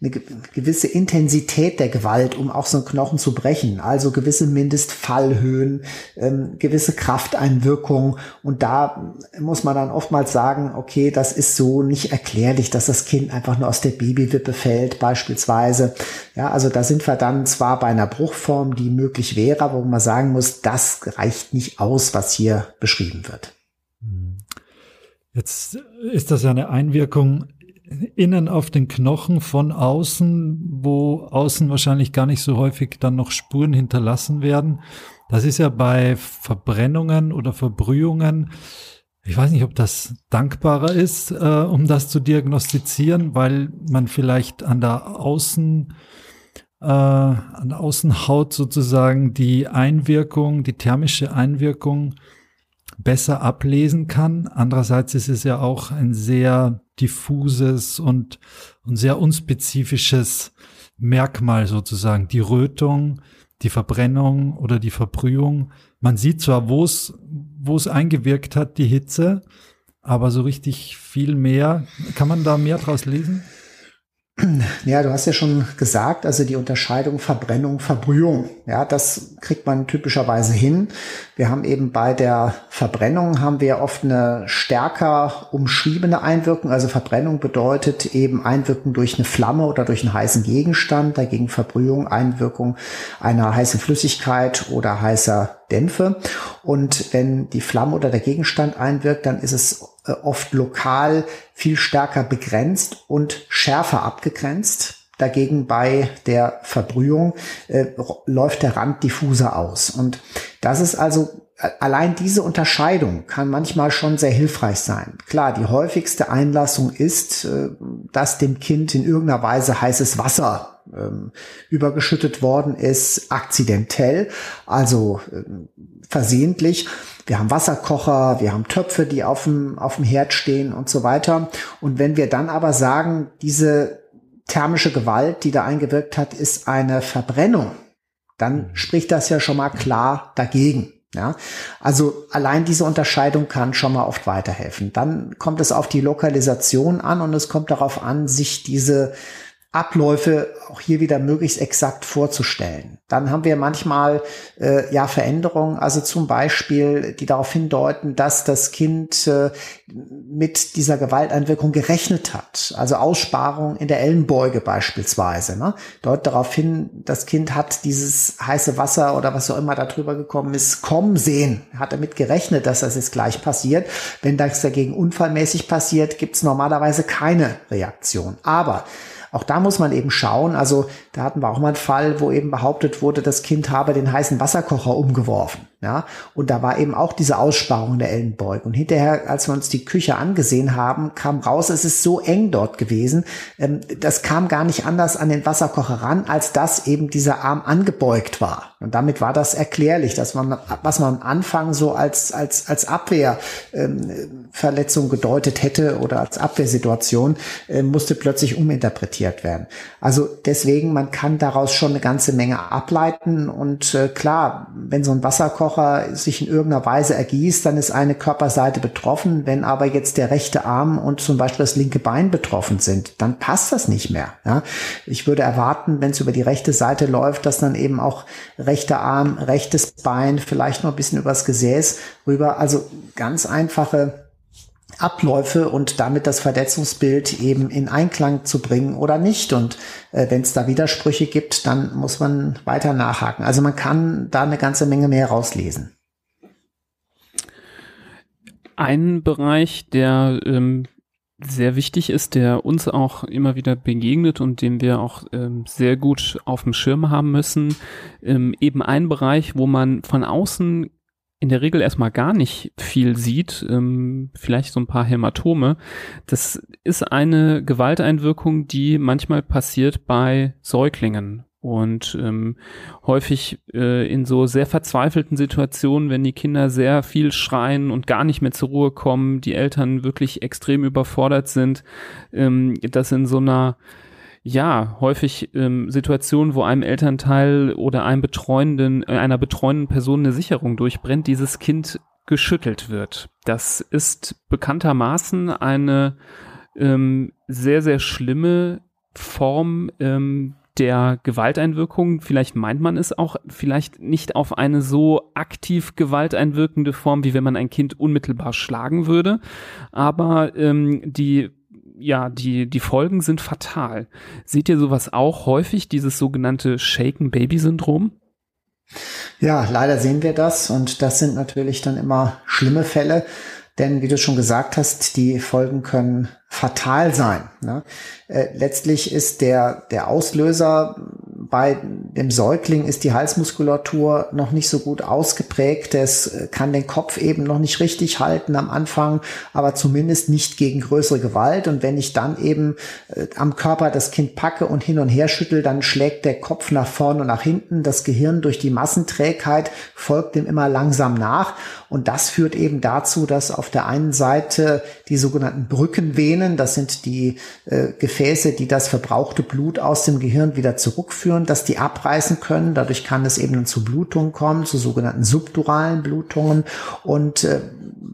eine gewisse Intensität der Gewalt, um auch so einen Knochen zu brechen. Also gewisse Mindestfallhöhen, ähm, gewisse Krafteinwirkung. Und da muss man dann oftmals sagen, okay, das ist so nicht erklärlich, dass das Kind einfach nur aus der Babywippe fällt, beispielsweise. Ja, also da sind wir dann zwar bei einer Bruchform, die möglich wäre, wo man sagen muss, das reicht nicht aus, was hier beschrieben wird. Jetzt ist das ja eine Einwirkung innen auf den Knochen von außen, wo außen wahrscheinlich gar nicht so häufig dann noch Spuren hinterlassen werden. Das ist ja bei Verbrennungen oder Verbrühungen, ich weiß nicht, ob das dankbarer ist, äh, um das zu diagnostizieren, weil man vielleicht an der Außen äh, an Außenhaut sozusagen die Einwirkung, die thermische Einwirkung besser ablesen kann. Andererseits ist es ja auch ein sehr diffuses und, und sehr unspezifisches Merkmal sozusagen. Die Rötung, die Verbrennung oder die Verbrühung. Man sieht zwar, wo es, wo es eingewirkt hat, die Hitze, aber so richtig viel mehr. Kann man da mehr draus lesen? Ja, du hast ja schon gesagt, also die Unterscheidung Verbrennung, Verbrühung. Ja, das kriegt man typischerweise hin. Wir haben eben bei der Verbrennung haben wir oft eine stärker umschriebene Einwirkung. Also Verbrennung bedeutet eben Einwirkung durch eine Flamme oder durch einen heißen Gegenstand. Dagegen Verbrühung, Einwirkung einer heißen Flüssigkeit oder heißer Dämpfe. Und wenn die Flamme oder der Gegenstand einwirkt, dann ist es äh, oft lokal viel stärker begrenzt und schärfer abgegrenzt. Dagegen bei der Verbrühung äh, läuft der Rand diffuser aus. Und das ist also äh, allein diese Unterscheidung kann manchmal schon sehr hilfreich sein. Klar, die häufigste Einlassung ist, äh, dass dem Kind in irgendeiner Weise heißes Wasser ähm, übergeschüttet worden ist, akzidentell, also äh, versehentlich. Wir haben Wasserkocher, wir haben Töpfe, die auf dem, auf dem Herd stehen und so weiter. Und wenn wir dann aber sagen, diese thermische Gewalt, die da eingewirkt hat, ist eine Verbrennung, dann mhm. spricht das ja schon mal klar dagegen. Ja, also allein diese Unterscheidung kann schon mal oft weiterhelfen. Dann kommt es auf die Lokalisation an und es kommt darauf an, sich diese Abläufe auch hier wieder möglichst exakt vorzustellen. Dann haben wir manchmal äh, ja Veränderungen, also zum Beispiel, die darauf hindeuten, dass das Kind äh, mit dieser Gewalteinwirkung gerechnet hat. Also Aussparung in der Ellenbeuge beispielsweise. Ne? Dort darauf hin, das Kind hat dieses heiße Wasser oder was auch immer da drüber gekommen ist, kommen sehen. Hat damit gerechnet, dass das jetzt gleich passiert. Wenn das dagegen unfallmäßig passiert, gibt es normalerweise keine Reaktion. Aber auch da muss man eben schauen. Also da hatten wir auch mal einen Fall, wo eben behauptet wurde, das Kind habe den heißen Wasserkocher umgeworfen. Ja, und da war eben auch diese Aussparung der Ellenbeuge. Und hinterher, als wir uns die Küche angesehen haben, kam raus, es ist so eng dort gewesen. Ähm, das kam gar nicht anders an den Wasserkocher ran, als dass eben dieser Arm angebeugt war. Und damit war das erklärlich, dass man, was man am Anfang so als, als, als Abwehrverletzung ähm, gedeutet hätte oder als Abwehrsituation, äh, musste plötzlich uminterpretiert werden. Also deswegen, man kann daraus schon eine ganze Menge ableiten. Und äh, klar, wenn so ein Wasserkocher sich in irgendeiner Weise ergießt, dann ist eine Körperseite betroffen. Wenn aber jetzt der rechte Arm und zum Beispiel das linke Bein betroffen sind, dann passt das nicht mehr. Ja? Ich würde erwarten, wenn es über die rechte Seite läuft, dass dann eben auch rechter Arm, rechtes Bein, vielleicht noch ein bisschen übers Gesäß rüber. Also ganz einfache Abläufe und damit das Verletzungsbild eben in Einklang zu bringen oder nicht. Und äh, wenn es da Widersprüche gibt, dann muss man weiter nachhaken. Also man kann da eine ganze Menge mehr rauslesen. Ein Bereich, der ähm, sehr wichtig ist, der uns auch immer wieder begegnet und den wir auch ähm, sehr gut auf dem Schirm haben müssen, ähm, eben ein Bereich, wo man von außen in der Regel erstmal gar nicht viel sieht, ähm, vielleicht so ein paar Hämatome. Das ist eine Gewalteinwirkung, die manchmal passiert bei Säuglingen und ähm, häufig äh, in so sehr verzweifelten Situationen, wenn die Kinder sehr viel schreien und gar nicht mehr zur Ruhe kommen, die Eltern wirklich extrem überfordert sind, ähm, dass in so einer ja, häufig ähm, Situationen, wo einem Elternteil oder einem betreuenden, äh, einer betreuenden Person eine Sicherung durchbrennt, dieses Kind geschüttelt wird. Das ist bekanntermaßen eine ähm, sehr, sehr schlimme Form ähm, der Gewalteinwirkung. Vielleicht meint man es auch vielleicht nicht auf eine so aktiv gewalteinwirkende Form, wie wenn man ein Kind unmittelbar schlagen würde. Aber ähm, die ja, die, die Folgen sind fatal. Seht ihr sowas auch häufig, dieses sogenannte Shaken Baby Syndrom? Ja, leider sehen wir das und das sind natürlich dann immer schlimme Fälle, denn wie du schon gesagt hast, die Folgen können fatal sein. Ne? Äh, letztlich ist der, der Auslöser bei dem Säugling ist die Halsmuskulatur noch nicht so gut ausgeprägt. Es äh, kann den Kopf eben noch nicht richtig halten am Anfang, aber zumindest nicht gegen größere Gewalt. Und wenn ich dann eben äh, am Körper das Kind packe und hin und her schüttel, dann schlägt der Kopf nach vorne und nach hinten. Das Gehirn durch die Massenträgheit folgt dem immer langsam nach. Und das führt eben dazu, dass auf der einen Seite die sogenannten Brückenvenen, das sind die äh, Gefäße, die das verbrauchte Blut aus dem Gehirn wieder zurückführen, dass die abreißen können. Dadurch kann es eben zu Blutungen kommen, zu sogenannten subduralen Blutungen. Und äh,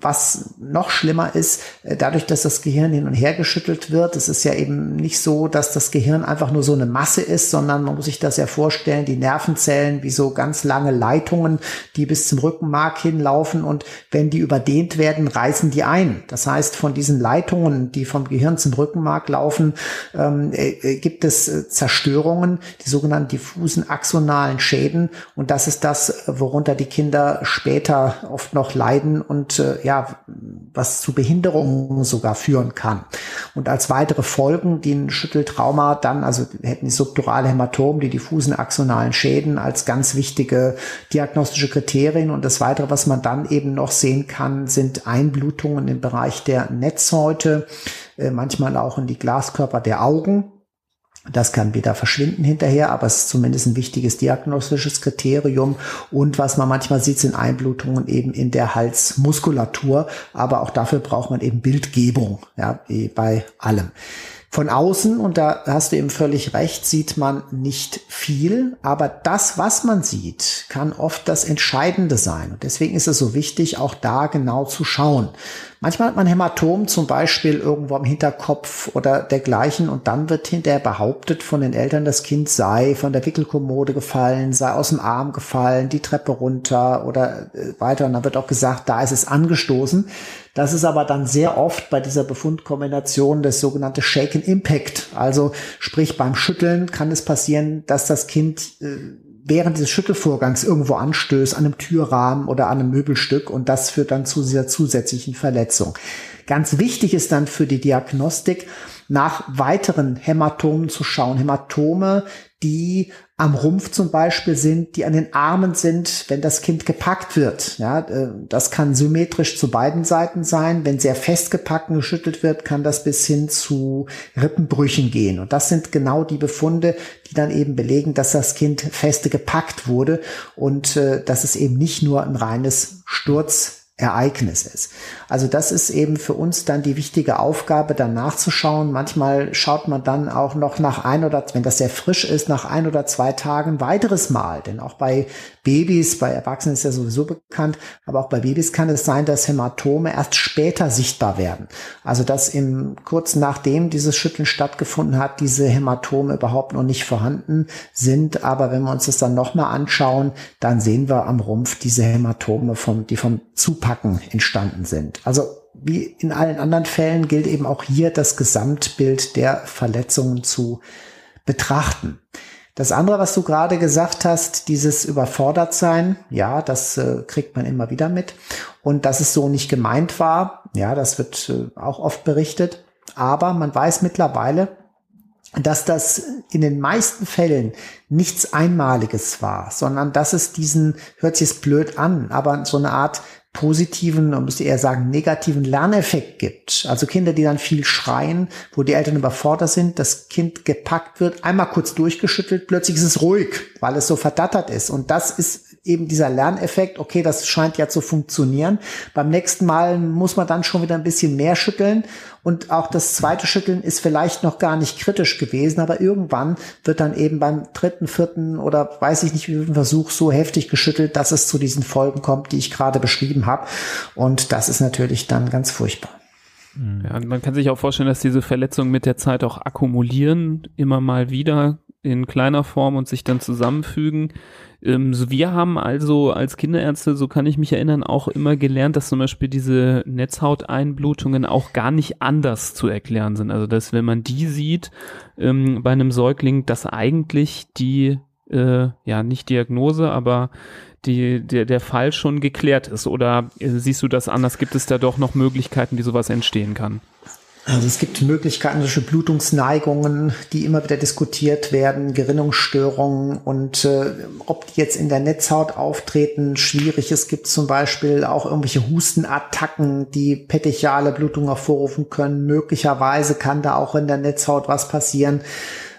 was noch schlimmer ist, äh, dadurch, dass das Gehirn hin und her geschüttelt wird, es ist ja eben nicht so, dass das Gehirn einfach nur so eine Masse ist, sondern man muss sich das ja vorstellen, die Nervenzellen wie so ganz lange Leitungen, die bis zum Rückenmark hinlaufen und wenn die überdehnt werden, reißen die ein. Das heißt, von diesen Leitungen, die vom Gehirn zum Rückenmark laufen, ähm, äh, äh gibt es äh, Zerstörungen, die sogenannten diffusen axonalen Schäden. Und das ist das, worunter die Kinder später oft noch leiden und äh, ja, was zu Behinderungen sogar führen kann. Und als weitere Folgen, die ein Schütteltrauma dann, also hätten die subdurale Hämatomen, die diffusen axonalen Schäden als ganz wichtige diagnostische Kriterien. Und das weitere, was man dann eben noch sehen kann, sind Einblutungen im Bereich der Netzhäute, äh, manchmal auch in die Glaskörper der Augen. Das kann wieder verschwinden hinterher, aber es ist zumindest ein wichtiges diagnostisches Kriterium. Und was man manchmal sieht, sind Einblutungen eben in der Halsmuskulatur. Aber auch dafür braucht man eben Bildgebung, ja, wie bei allem. Von außen, und da hast du eben völlig recht, sieht man nicht viel, aber das, was man sieht, kann oft das Entscheidende sein. Und deswegen ist es so wichtig, auch da genau zu schauen. Manchmal hat man Hämatom zum Beispiel irgendwo am Hinterkopf oder dergleichen und dann wird hinterher behauptet von den Eltern, das Kind sei von der Wickelkommode gefallen, sei aus dem Arm gefallen, die Treppe runter oder äh, weiter. Und dann wird auch gesagt, da ist es angestoßen. Das ist aber dann sehr oft bei dieser Befundkombination das sogenannte Shaken Impact. Also sprich beim Schütteln kann es passieren, dass das Kind äh, während dieses Schüttelvorgangs irgendwo anstößt, an einem Türrahmen oder an einem Möbelstück und das führt dann zu dieser zusätzlichen Verletzung. Ganz wichtig ist dann für die Diagnostik, nach weiteren Hämatomen zu schauen. Hämatome, die am Rumpf zum Beispiel sind, die an den Armen sind, wenn das Kind gepackt wird. Ja, äh, das kann symmetrisch zu beiden Seiten sein. Wenn sehr fest gepackt und geschüttelt wird, kann das bis hin zu Rippenbrüchen gehen. Und das sind genau die Befunde, die dann eben belegen, dass das Kind feste gepackt wurde und äh, dass es eben nicht nur ein reines Sturz Ereignis ist. Also das ist eben für uns dann die wichtige Aufgabe, dann nachzuschauen. Manchmal schaut man dann auch noch nach ein oder, wenn das sehr frisch ist, nach ein oder zwei Tagen weiteres Mal. Denn auch bei Babys, bei Erwachsenen ist ja sowieso bekannt, aber auch bei Babys kann es sein, dass Hämatome erst später sichtbar werden. Also dass im kurz nachdem dieses Schütteln stattgefunden hat, diese Hämatome überhaupt noch nicht vorhanden sind. Aber wenn wir uns das dann nochmal anschauen, dann sehen wir am Rumpf diese Hämatome vom, die vom Zupacken entstanden sind. Also wie in allen anderen Fällen gilt eben auch hier das Gesamtbild der Verletzungen zu betrachten. Das andere, was du gerade gesagt hast, dieses überfordert sein, ja, das äh, kriegt man immer wieder mit. Und dass es so nicht gemeint war, ja, das wird äh, auch oft berichtet. Aber man weiß mittlerweile, dass das in den meisten Fällen nichts Einmaliges war, sondern dass es diesen, hört sich jetzt blöd an, aber so eine Art positiven, man müsste eher sagen, negativen Lerneffekt gibt. Also Kinder, die dann viel schreien, wo die Eltern überfordert sind, das Kind gepackt wird, einmal kurz durchgeschüttelt, plötzlich ist es ruhig, weil es so verdattert ist. Und das ist eben dieser Lerneffekt, okay, das scheint ja zu funktionieren. Beim nächsten Mal muss man dann schon wieder ein bisschen mehr schütteln. Und auch das zweite Schütteln ist vielleicht noch gar nicht kritisch gewesen, aber irgendwann wird dann eben beim dritten, vierten oder weiß ich nicht wie viel Versuch so heftig geschüttelt, dass es zu diesen Folgen kommt, die ich gerade beschrieben habe. Und das ist natürlich dann ganz furchtbar. Ja, man kann sich auch vorstellen, dass diese Verletzungen mit der Zeit auch akkumulieren, immer mal wieder in kleiner Form und sich dann zusammenfügen. Ähm, so wir haben also als Kinderärzte, so kann ich mich erinnern, auch immer gelernt, dass zum Beispiel diese Netzhauteinblutungen auch gar nicht anders zu erklären sind. Also dass wenn man die sieht ähm, bei einem Säugling, dass eigentlich die äh, ja nicht Diagnose, aber die, der, der Fall schon geklärt ist? Oder äh, siehst du das anders? Gibt es da doch noch Möglichkeiten, wie sowas entstehen kann? Also es gibt Möglichkeiten, solche Blutungsneigungen, die immer wieder diskutiert werden, Gerinnungsstörungen und äh, ob die jetzt in der Netzhaut auftreten, schwierig. Es gibt zum Beispiel auch irgendwelche Hustenattacken, die petechiale Blutung hervorrufen können. Möglicherweise kann da auch in der Netzhaut was passieren.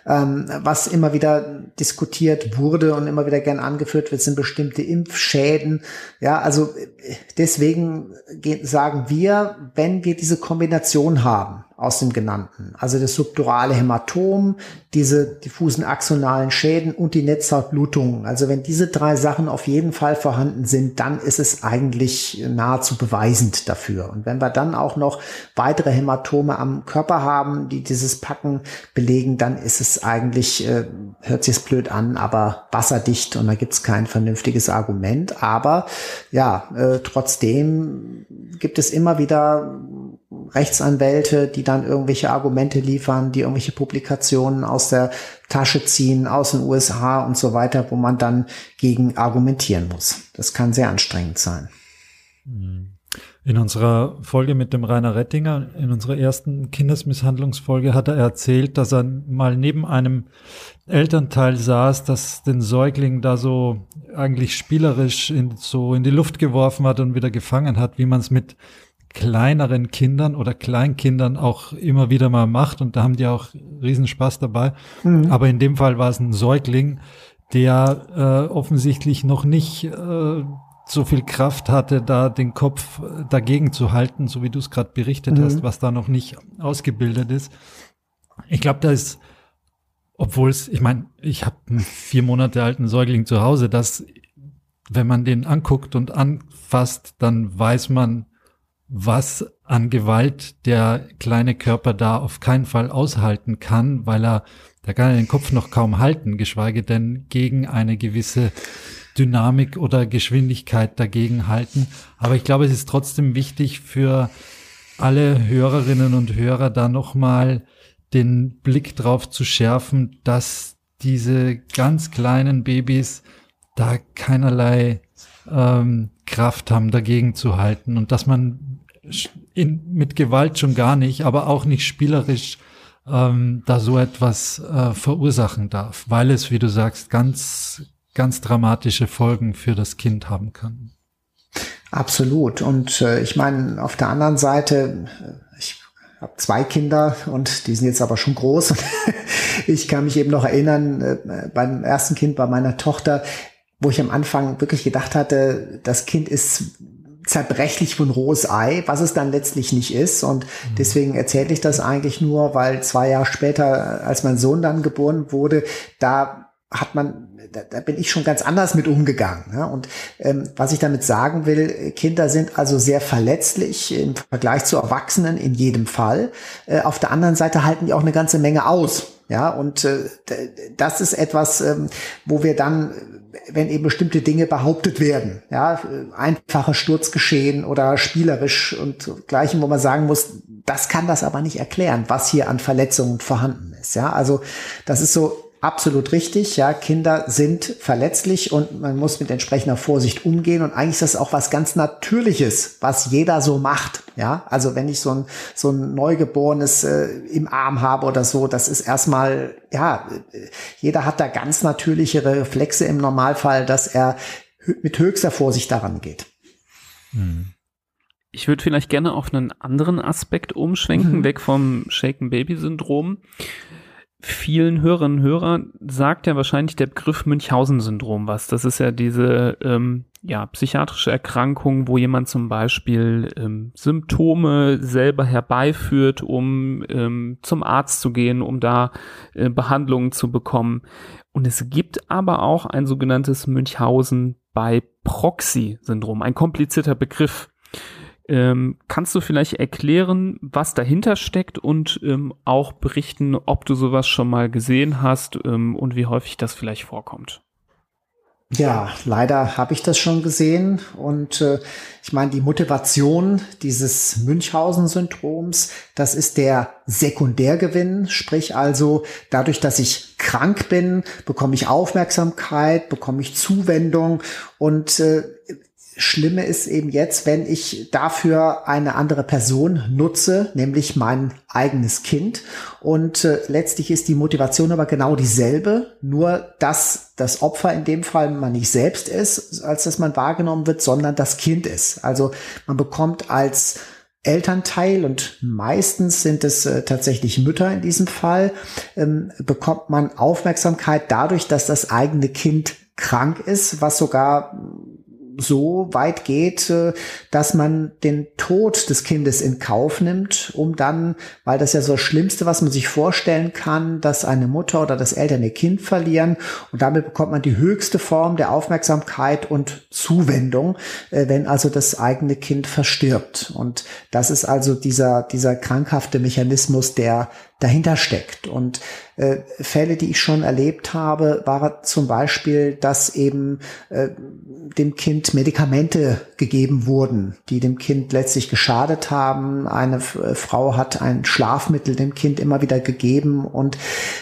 Ähm, was immer wieder diskutiert wurde und immer wieder gern angeführt wird, sind bestimmte Impfschäden. Ja, also deswegen sagen wir, wenn wir diese Kombination haben, aus dem genannten. Also das subdurale Hämatom, diese diffusen axonalen Schäden und die Netzhautblutungen. Also wenn diese drei Sachen auf jeden Fall vorhanden sind, dann ist es eigentlich nahezu beweisend dafür. Und wenn wir dann auch noch weitere Hämatome am Körper haben, die dieses Packen belegen, dann ist es eigentlich, äh, hört sich blöd an, aber wasserdicht und da gibt es kein vernünftiges Argument. Aber ja, äh, trotzdem gibt es immer wieder Rechtsanwälte, die dann irgendwelche Argumente liefern, die irgendwelche Publikationen aus der Tasche ziehen, aus den USA und so weiter, wo man dann gegen argumentieren muss. Das kann sehr anstrengend sein. In unserer Folge mit dem Rainer Rettinger, in unserer ersten Kindesmisshandlungsfolge, hat er erzählt, dass er mal neben einem Elternteil saß, das den Säugling da so eigentlich spielerisch in, so in die Luft geworfen hat und wieder gefangen hat, wie man es mit kleineren Kindern oder Kleinkindern auch immer wieder mal macht und da haben die auch Riesenspaß dabei. Mhm. Aber in dem Fall war es ein Säugling, der äh, offensichtlich noch nicht äh, so viel Kraft hatte, da den Kopf dagegen zu halten, so wie du es gerade berichtet mhm. hast, was da noch nicht ausgebildet ist. Ich glaube, da ist, obwohl es, ich meine, ich habe einen vier Monate alten Säugling zu Hause, dass wenn man den anguckt und anfasst, dann weiß man, was an Gewalt der kleine Körper da auf keinen Fall aushalten kann, weil er, der kann den Kopf noch kaum halten, geschweige denn gegen eine gewisse Dynamik oder Geschwindigkeit dagegen halten. Aber ich glaube, es ist trotzdem wichtig für alle Hörerinnen und Hörer da nochmal den Blick drauf zu schärfen, dass diese ganz kleinen Babys da keinerlei ähm, Kraft haben, dagegen zu halten und dass man in, mit Gewalt schon gar nicht, aber auch nicht spielerisch ähm, da so etwas äh, verursachen darf, weil es, wie du sagst, ganz, ganz dramatische Folgen für das Kind haben kann. Absolut. Und äh, ich meine, auf der anderen Seite, äh, ich habe zwei Kinder und die sind jetzt aber schon groß. ich kann mich eben noch erinnern, äh, beim ersten Kind bei meiner Tochter, wo ich am Anfang wirklich gedacht hatte, das Kind ist zerbrechlich von rohes Ei, was es dann letztlich nicht ist. Und mhm. deswegen erzähle ich das eigentlich nur, weil zwei Jahre später, als mein Sohn dann geboren wurde, da hat man, da, da bin ich schon ganz anders mit umgegangen. Ja? Und ähm, was ich damit sagen will, Kinder sind also sehr verletzlich im Vergleich zu Erwachsenen in jedem Fall. Äh, auf der anderen Seite halten die auch eine ganze Menge aus. Ja, und äh, das ist etwas, ähm, wo wir dann wenn eben bestimmte Dinge behauptet werden, ja, einfache Sturzgeschehen oder spielerisch und gleichen, wo man sagen muss, das kann das aber nicht erklären, was hier an Verletzungen vorhanden ist, ja. Also, das ist so absolut richtig. Ja, Kinder sind verletzlich und man muss mit entsprechender Vorsicht umgehen. Und eigentlich ist das auch was ganz Natürliches, was jeder so macht. Ja, also wenn ich so ein, so ein Neugeborenes äh, im Arm habe oder so, das ist erstmal, ja, jeder hat da ganz natürliche Reflexe im Normalfall, dass er mit höchster Vorsicht daran geht. Hm. Ich würde vielleicht gerne auf einen anderen Aspekt umschwenken, mhm. weg vom Shaken Baby Syndrom vielen Hörerinnen und Hörern sagt ja wahrscheinlich der Begriff Münchhausen-Syndrom was. Das ist ja diese ähm, ja, psychiatrische Erkrankung, wo jemand zum Beispiel ähm, Symptome selber herbeiführt, um ähm, zum Arzt zu gehen, um da äh, Behandlungen zu bekommen. Und es gibt aber auch ein sogenanntes Münchhausen bei Proxy-Syndrom, ein komplizierter Begriff. Ähm, kannst du vielleicht erklären, was dahinter steckt und ähm, auch berichten, ob du sowas schon mal gesehen hast ähm, und wie häufig das vielleicht vorkommt? Ja, leider habe ich das schon gesehen. Und äh, ich meine, die Motivation dieses Münchhausen-Syndroms, das ist der Sekundärgewinn. Sprich also, dadurch, dass ich krank bin, bekomme ich Aufmerksamkeit, bekomme ich Zuwendung und äh, Schlimme ist eben jetzt, wenn ich dafür eine andere Person nutze, nämlich mein eigenes Kind. Und äh, letztlich ist die Motivation aber genau dieselbe, nur dass das Opfer in dem Fall man nicht selbst ist, als dass man wahrgenommen wird, sondern das Kind ist. Also man bekommt als Elternteil und meistens sind es äh, tatsächlich Mütter in diesem Fall, ähm, bekommt man Aufmerksamkeit dadurch, dass das eigene Kind krank ist, was sogar so weit geht, äh, dass man den Tod des Kindes in Kauf nimmt, um dann, weil das ja so das Schlimmste, was man sich vorstellen kann, dass eine Mutter oder das Eltern ihr Kind verlieren und damit bekommt man die höchste Form der Aufmerksamkeit und Zuwendung, äh, wenn also das eigene Kind verstirbt. Und das ist also dieser, dieser krankhafte Mechanismus, der dahinter steckt. Und äh, Fälle, die ich schon erlebt habe, war zum Beispiel, dass eben äh, dem Kind Medikamente gegeben wurden, die dem Kind letztlich geschadet haben. Eine äh, Frau hat ein Schlafmittel dem Kind immer wieder gegeben und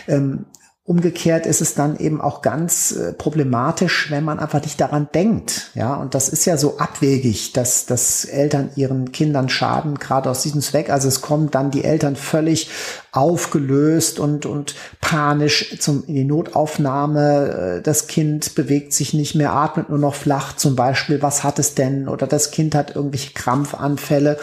ähm, Umgekehrt ist es dann eben auch ganz äh, problematisch, wenn man einfach nicht daran denkt. Ja, und das ist ja so abwegig, dass, dass Eltern ihren Kindern schaden, gerade aus diesem Zweck. Also es kommen dann die Eltern völlig aufgelöst und, und panisch zum, in die Notaufnahme. Äh, das Kind bewegt sich nicht mehr, atmet nur noch flach zum Beispiel. Was hat es denn? Oder das Kind hat irgendwelche Krampfanfälle.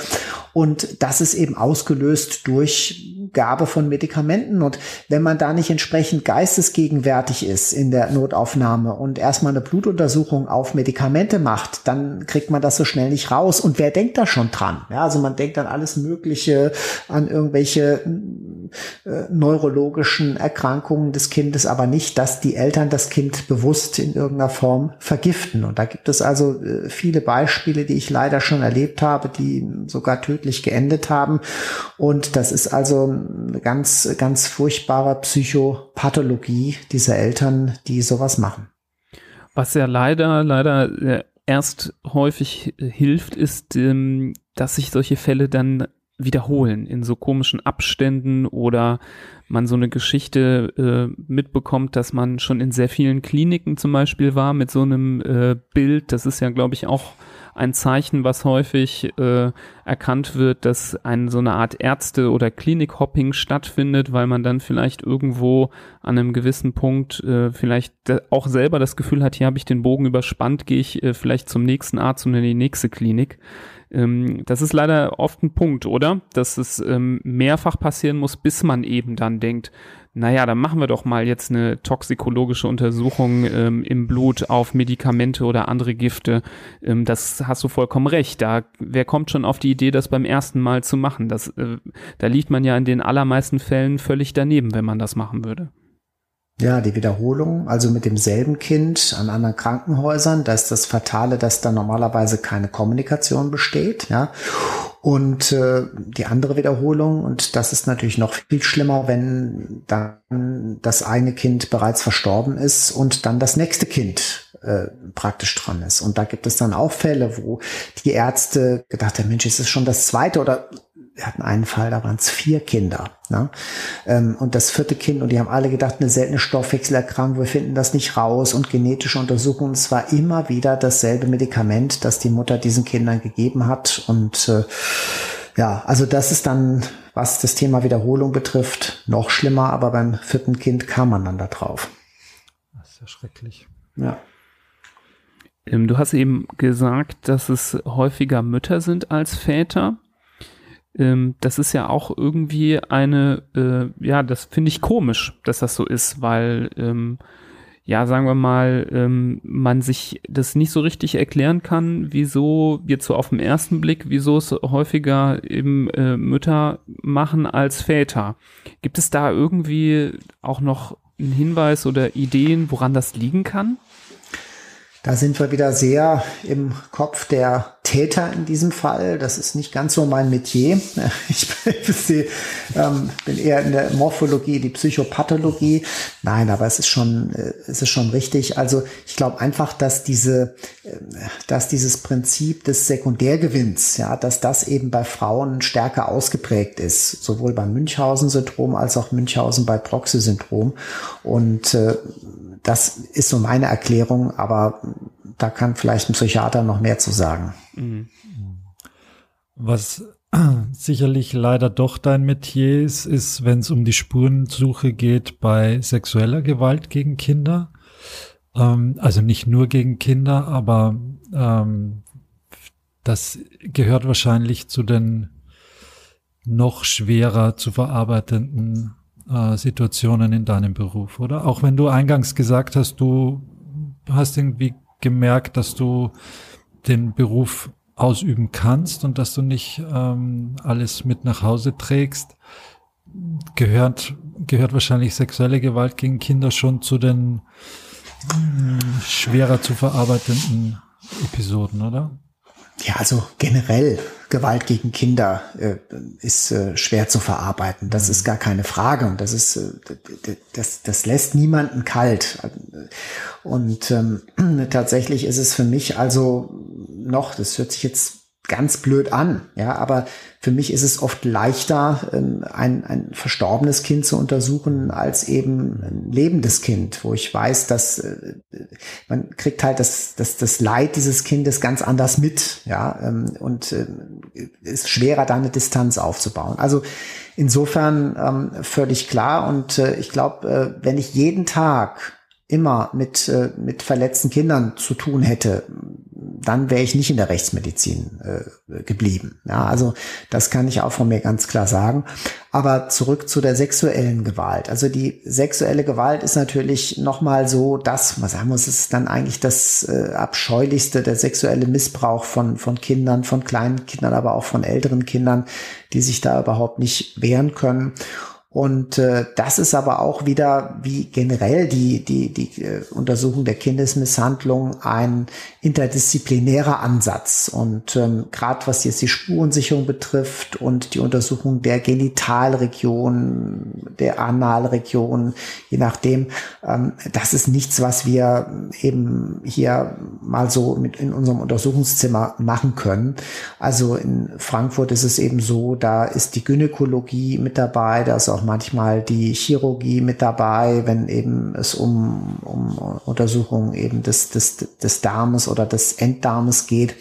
Und das ist eben ausgelöst durch Gabe von Medikamenten. Und wenn man da nicht entsprechend geistesgegenwärtig ist in der Notaufnahme und erstmal eine Blutuntersuchung auf Medikamente macht, dann kriegt man das so schnell nicht raus. Und wer denkt da schon dran? Ja, also man denkt an alles Mögliche, an irgendwelche äh, neurologischen Erkrankungen des Kindes, aber nicht, dass die Eltern das Kind bewusst in irgendeiner Form vergiften. Und da gibt es also äh, viele Beispiele, die ich leider schon erlebt habe, die sogar tödlich geendet haben. Und das ist also eine ganz, ganz furchtbare Psychopathologie dieser Eltern, die sowas machen. Was ja leider, leider äh, erst häufig hilft, ist, ähm, dass sich solche Fälle dann wiederholen in so komischen Abständen oder man so eine Geschichte äh, mitbekommt, dass man schon in sehr vielen Kliniken zum Beispiel war mit so einem äh, Bild. Das ist ja, glaube ich, auch ein Zeichen, was häufig äh, erkannt wird, dass ein so eine Art Ärzte- oder Klinikhopping stattfindet, weil man dann vielleicht irgendwo an einem gewissen Punkt äh, vielleicht auch selber das Gefühl hat, hier habe ich den Bogen überspannt, gehe ich äh, vielleicht zum nächsten Arzt und in die nächste Klinik. Ähm, das ist leider oft ein Punkt, oder? Dass es ähm, mehrfach passieren muss, bis man eben dann denkt, naja, dann machen wir doch mal jetzt eine toxikologische Untersuchung ähm, im Blut auf Medikamente oder andere Gifte. Ähm, das hast du vollkommen recht. Da, wer kommt schon auf die Idee, das beim ersten Mal zu machen? Das, äh, da liegt man ja in den allermeisten Fällen völlig daneben, wenn man das machen würde. Ja, die Wiederholung, also mit demselben Kind an anderen Krankenhäusern, da ist das Fatale, dass da normalerweise keine Kommunikation besteht, ja. Und äh, die andere Wiederholung, und das ist natürlich noch viel schlimmer, wenn dann das eine Kind bereits verstorben ist und dann das nächste Kind äh, praktisch dran ist. Und da gibt es dann auch Fälle, wo die Ärzte gedacht haben, Mensch, ist es schon das zweite oder wir hatten einen Fall, da waren es vier Kinder. Ne? Ähm, und das vierte Kind, und die haben alle gedacht, eine seltene Stoffwechselerkrankung, wir finden das nicht raus und genetische Untersuchungen. Es war immer wieder dasselbe Medikament, das die Mutter diesen Kindern gegeben hat. Und äh, ja, also das ist dann, was das Thema Wiederholung betrifft, noch schlimmer, aber beim vierten Kind kam man dann da drauf. Das ist ja schrecklich. Ja. Ähm, du hast eben gesagt, dass es häufiger Mütter sind als Väter ähm, das ist ja auch irgendwie eine, äh, ja, das finde ich komisch, dass das so ist, weil, ähm, ja, sagen wir mal, ähm, man sich das nicht so richtig erklären kann, wieso jetzt so auf den ersten Blick, wieso es häufiger eben äh, Mütter machen als Väter. Gibt es da irgendwie auch noch einen Hinweis oder Ideen, woran das liegen kann? Da sind wir wieder sehr im Kopf der Täter in diesem Fall. Das ist nicht ganz so mein Metier. Ich bin, ähm, bin eher in der Morphologie, die Psychopathologie. Nein, aber es ist schon, äh, es ist schon richtig. Also ich glaube einfach, dass diese, äh, dass dieses Prinzip des Sekundärgewinns, ja, dass das eben bei Frauen stärker ausgeprägt ist, sowohl beim Münchhausen-Syndrom als auch Münchhausen bei Proxy-Syndrom. Und äh, das ist so meine Erklärung, aber da kann vielleicht ein Psychiater noch mehr zu sagen. Mhm. Was sicherlich leider doch dein Metier ist, ist, wenn es um die Spurensuche geht bei sexueller Gewalt gegen Kinder. Ähm, also nicht nur gegen Kinder, aber ähm, das gehört wahrscheinlich zu den noch schwerer zu verarbeitenden äh, Situationen in deinem Beruf, oder? Auch wenn du eingangs gesagt hast, du hast irgendwie gemerkt, dass du den Beruf ausüben kannst und dass du nicht ähm, alles mit nach Hause trägst, gehört, gehört wahrscheinlich sexuelle Gewalt gegen Kinder schon zu den äh, schwerer zu verarbeitenden Episoden, oder? Ja, also generell Gewalt gegen Kinder äh, ist äh, schwer zu verarbeiten. Das mhm. ist gar keine Frage und das ist äh, das das lässt niemanden kalt. Und ähm, tatsächlich ist es für mich also noch, das hört sich jetzt ganz blöd an, ja, aber für mich ist es oft leichter, ähm, ein, ein verstorbenes Kind zu untersuchen, als eben ein lebendes Kind, wo ich weiß, dass äh, man kriegt halt das, das, das Leid dieses Kindes ganz anders mit, ja, ähm, und äh, ist schwerer, da eine Distanz aufzubauen. Also insofern ähm, völlig klar und äh, ich glaube, wenn ich jeden Tag immer mit, mit verletzten Kindern zu tun hätte, dann wäre ich nicht in der Rechtsmedizin äh, geblieben. Ja, also das kann ich auch von mir ganz klar sagen. Aber zurück zu der sexuellen Gewalt. Also die sexuelle Gewalt ist natürlich nochmal so das, man sagen muss, ist dann eigentlich das äh, abscheulichste, der sexuelle Missbrauch von, von Kindern, von kleinen Kindern, aber auch von älteren Kindern, die sich da überhaupt nicht wehren können. Und äh, das ist aber auch wieder wie generell die, die, die äh, Untersuchung der Kindesmisshandlung ein interdisziplinärer Ansatz. Und ähm, gerade was jetzt die Spurensicherung betrifft und die Untersuchung der Genitalregion, der Analregion, je nachdem, ähm, das ist nichts, was wir eben hier mal so mit in unserem Untersuchungszimmer machen können. Also in Frankfurt ist es eben so, da ist die Gynäkologie mit dabei, da ist auch manchmal die Chirurgie mit dabei, wenn eben es um, um Untersuchungen eben des, des, des Darmes oder des Enddarmes geht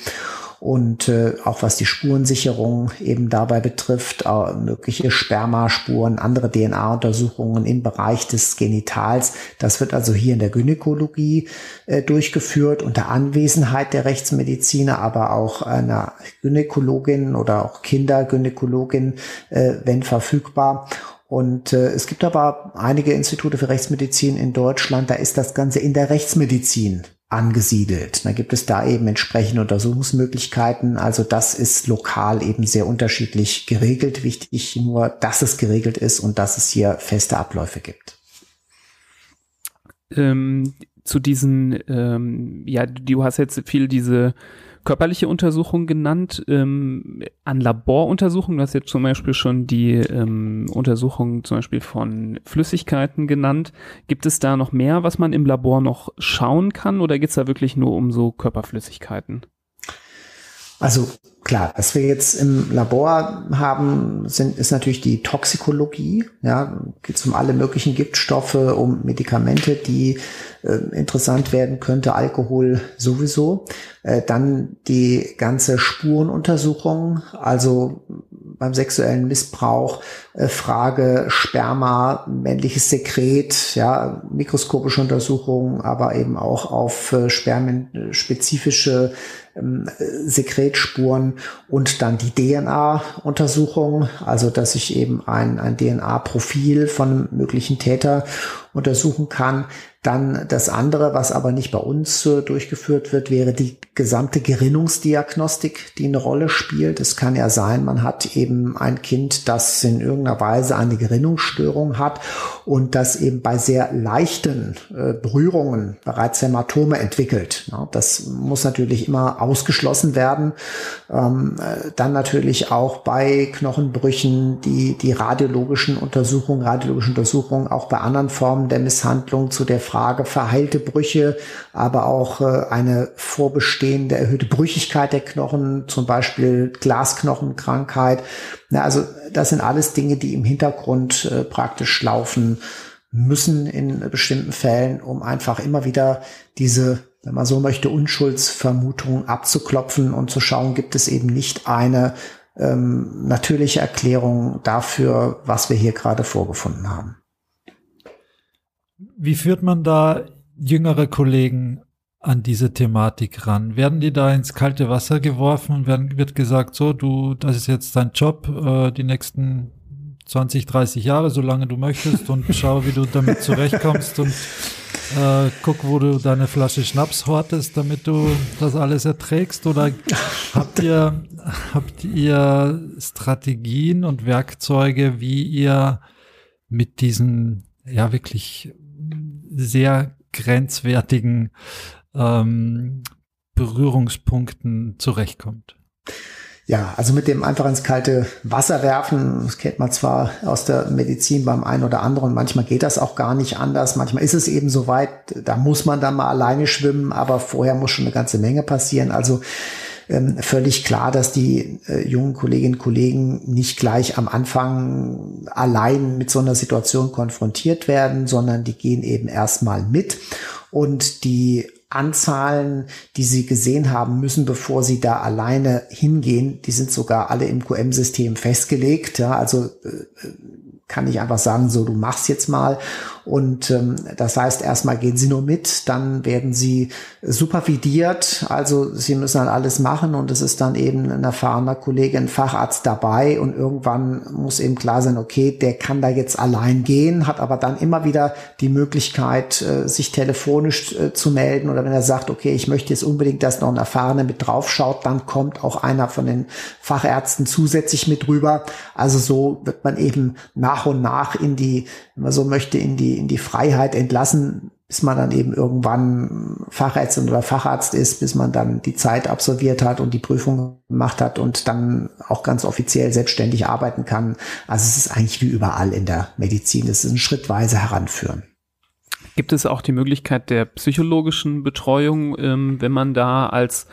und äh, auch was die Spurensicherung eben dabei betrifft, äh, mögliche Spermaspuren, andere DNA-Untersuchungen im Bereich des Genitals. Das wird also hier in der Gynäkologie äh, durchgeführt unter Anwesenheit der Rechtsmediziner, aber auch einer Gynäkologin oder auch Kindergynäkologin, äh, wenn verfügbar. Und äh, es gibt aber einige Institute für Rechtsmedizin in Deutschland, da ist das Ganze in der Rechtsmedizin angesiedelt. Da gibt es da eben entsprechende Untersuchungsmöglichkeiten. Also das ist lokal eben sehr unterschiedlich geregelt. Wichtig nur, dass es geregelt ist und dass es hier feste Abläufe gibt. Ähm, zu diesen, ähm, ja, du hast jetzt viel diese körperliche Untersuchung genannt, ähm, an Laboruntersuchungen, du hast jetzt zum Beispiel schon die ähm, Untersuchung zum Beispiel von Flüssigkeiten genannt. Gibt es da noch mehr, was man im Labor noch schauen kann oder geht es da wirklich nur um so Körperflüssigkeiten? Also klar, was wir jetzt im Labor haben, sind, ist natürlich die Toxikologie. Ja, geht es um alle möglichen Giftstoffe, um Medikamente, die äh, interessant werden könnte, Alkohol sowieso. Äh, dann die ganze Spurenuntersuchung, also beim sexuellen Missbrauch, äh, Frage Sperma, männliches Sekret, ja, mikroskopische Untersuchungen, aber eben auch auf äh, spermenspezifische ähm, Sekretspuren und dann die DNA-Untersuchung, also dass ich eben ein, ein DNA-Profil von einem möglichen Täter untersuchen kann. Dann das andere, was aber nicht bei uns äh, durchgeführt wird, wäre die gesamte Gerinnungsdiagnostik, die eine Rolle spielt. Es kann ja sein, man hat eben ein Kind, das in irgendeiner Weise eine Gerinnungsstörung hat und das eben bei sehr leichten äh, Berührungen bereits Hämatome entwickelt. Das muss natürlich immer ausgeschlossen werden. Ähm, äh, dann natürlich auch bei Knochenbrüchen die, die radiologischen Untersuchungen, radiologische Untersuchungen auch bei anderen Formen der Misshandlung zu der Frage verheilte Brüche, aber auch äh, eine vorbestehende erhöhte Brüchigkeit der Knochen, zum Beispiel Glasknochenkrankheit. Na, also das sind alles Dinge, die im Hintergrund äh, praktisch laufen müssen in bestimmten Fällen, um einfach immer wieder diese wenn man so möchte, Unschuldsvermutungen abzuklopfen und zu schauen, gibt es eben nicht eine ähm, natürliche Erklärung dafür, was wir hier gerade vorgefunden haben. Wie führt man da jüngere Kollegen an diese Thematik ran? Werden die da ins kalte Wasser geworfen und werden, wird gesagt, so, du, das ist jetzt dein Job, äh, die nächsten 20, 30 Jahre, solange du möchtest und schau, wie du damit zurechtkommst und äh, guck, wo du deine Flasche Schnaps hortest, damit du das alles erträgst? Oder habt ihr, habt ihr Strategien und Werkzeuge, wie ihr mit diesen, ja, wirklich sehr grenzwertigen ähm, Berührungspunkten zurechtkommt? Ja, also mit dem einfach ins kalte Wasser werfen, das kennt man zwar aus der Medizin beim einen oder anderen, manchmal geht das auch gar nicht anders, manchmal ist es eben so weit, da muss man dann mal alleine schwimmen, aber vorher muss schon eine ganze Menge passieren. Also ähm, völlig klar, dass die äh, jungen Kolleginnen und Kollegen nicht gleich am Anfang allein mit so einer Situation konfrontiert werden, sondern die gehen eben erstmal mit und die Anzahlen, die Sie gesehen haben müssen, bevor Sie da alleine hingehen, die sind sogar alle im QM-System festgelegt. Ja, also äh, kann ich einfach sagen, so du machst jetzt mal. Und ähm, das heißt, erstmal gehen sie nur mit, dann werden sie supervidiert. Also sie müssen dann alles machen und es ist dann eben ein erfahrener Kollege, ein Facharzt dabei und irgendwann muss eben klar sein, okay, der kann da jetzt allein gehen, hat aber dann immer wieder die Möglichkeit, äh, sich telefonisch äh, zu melden oder wenn er sagt, okay, ich möchte jetzt unbedingt, dass noch ein Erfahrener mit draufschaut, dann kommt auch einer von den Fachärzten zusätzlich mit rüber. Also so wird man eben nach und nach in die, wenn man so möchte, in die in die Freiheit entlassen, bis man dann eben irgendwann Fachärztin oder Facharzt ist, bis man dann die Zeit absolviert hat und die Prüfung gemacht hat und dann auch ganz offiziell selbstständig arbeiten kann. Also es ist eigentlich wie überall in der Medizin. Es ist ein schrittweise Heranführen. Gibt es auch die Möglichkeit der psychologischen Betreuung, ähm, wenn man da als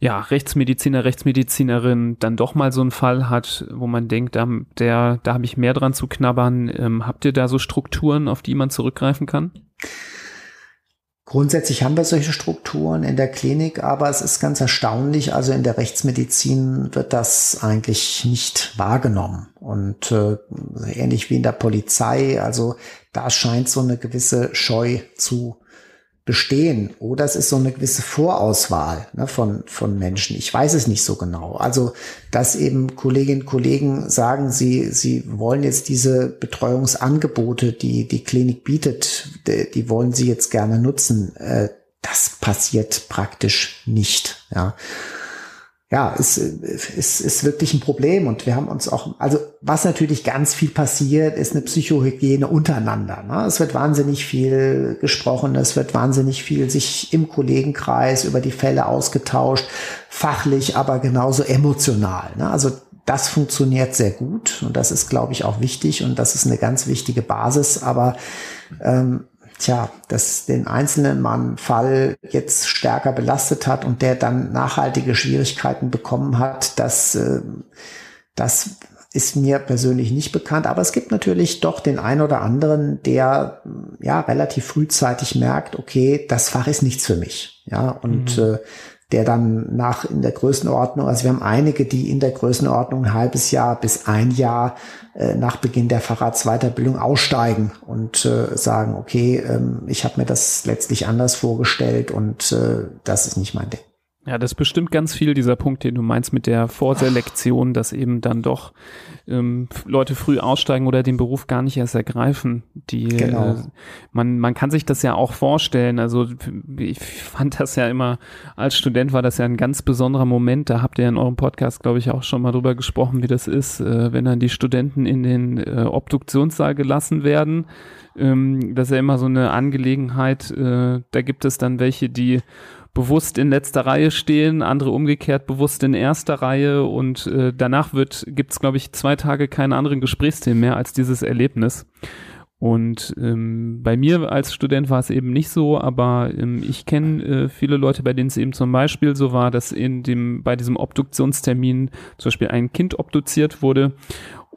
ja, Rechtsmediziner, Rechtsmedizinerin dann doch mal so einen Fall hat, wo man denkt, da, der, da habe ich mehr dran zu knabbern. Ähm, habt ihr da so Strukturen, auf die man zurückgreifen kann? Grundsätzlich haben wir solche Strukturen in der Klinik, aber es ist ganz erstaunlich. Also in der Rechtsmedizin wird das eigentlich nicht wahrgenommen. Und äh, ähnlich wie in der Polizei, also da scheint so eine gewisse Scheu zu bestehen oder es ist so eine gewisse Vorauswahl ne, von, von Menschen. Ich weiß es nicht so genau. Also, dass eben Kolleginnen und Kollegen sagen, sie, sie wollen jetzt diese Betreuungsangebote, die die Klinik bietet, die, die wollen sie jetzt gerne nutzen. Äh, das passiert praktisch nicht. Ja ja, ist, ist, ist wirklich ein Problem. Und wir haben uns auch, also was natürlich ganz viel passiert, ist eine Psychohygiene untereinander. Ne? Es wird wahnsinnig viel gesprochen, es wird wahnsinnig viel sich im Kollegenkreis über die Fälle ausgetauscht, fachlich, aber genauso emotional. Ne? Also das funktioniert sehr gut und das ist, glaube ich, auch wichtig und das ist eine ganz wichtige Basis. Aber ähm, tja, dass den einzelnen Mann Fall jetzt stärker belastet hat und der dann nachhaltige Schwierigkeiten bekommen hat, das, äh, das ist mir persönlich nicht bekannt, aber es gibt natürlich doch den einen oder anderen, der ja relativ frühzeitig merkt, okay, das Fach ist nichts für mich. Ja, und mhm. äh, der dann nach in der Größenordnung, also wir haben einige, die in der Größenordnung ein halbes Jahr bis ein Jahr äh, nach Beginn der Fahrradsweiterbildung aussteigen und äh, sagen, okay, ähm, ich habe mir das letztlich anders vorgestellt und äh, das ist nicht mein Ding. Ja, das bestimmt ganz viel dieser Punkt, den du meinst mit der Vorselektion, dass eben dann doch ähm, Leute früh aussteigen oder den Beruf gar nicht erst ergreifen. Die, genau. äh, man, man kann sich das ja auch vorstellen. Also ich fand das ja immer, als Student war das ja ein ganz besonderer Moment. Da habt ihr in eurem Podcast, glaube ich, auch schon mal drüber gesprochen, wie das ist, äh, wenn dann die Studenten in den äh, Obduktionssaal gelassen werden. Ähm, das ist ja immer so eine Angelegenheit. Äh, da gibt es dann welche, die bewusst in letzter Reihe stehen, andere umgekehrt bewusst in erster Reihe und äh, danach wird gibt's glaube ich zwei Tage keine anderen Gesprächsthemen mehr als dieses Erlebnis. Und ähm, bei mir als Student war es eben nicht so, aber ähm, ich kenne äh, viele Leute, bei denen es eben zum Beispiel so war, dass in dem bei diesem Obduktionstermin zum Beispiel ein Kind obduziert wurde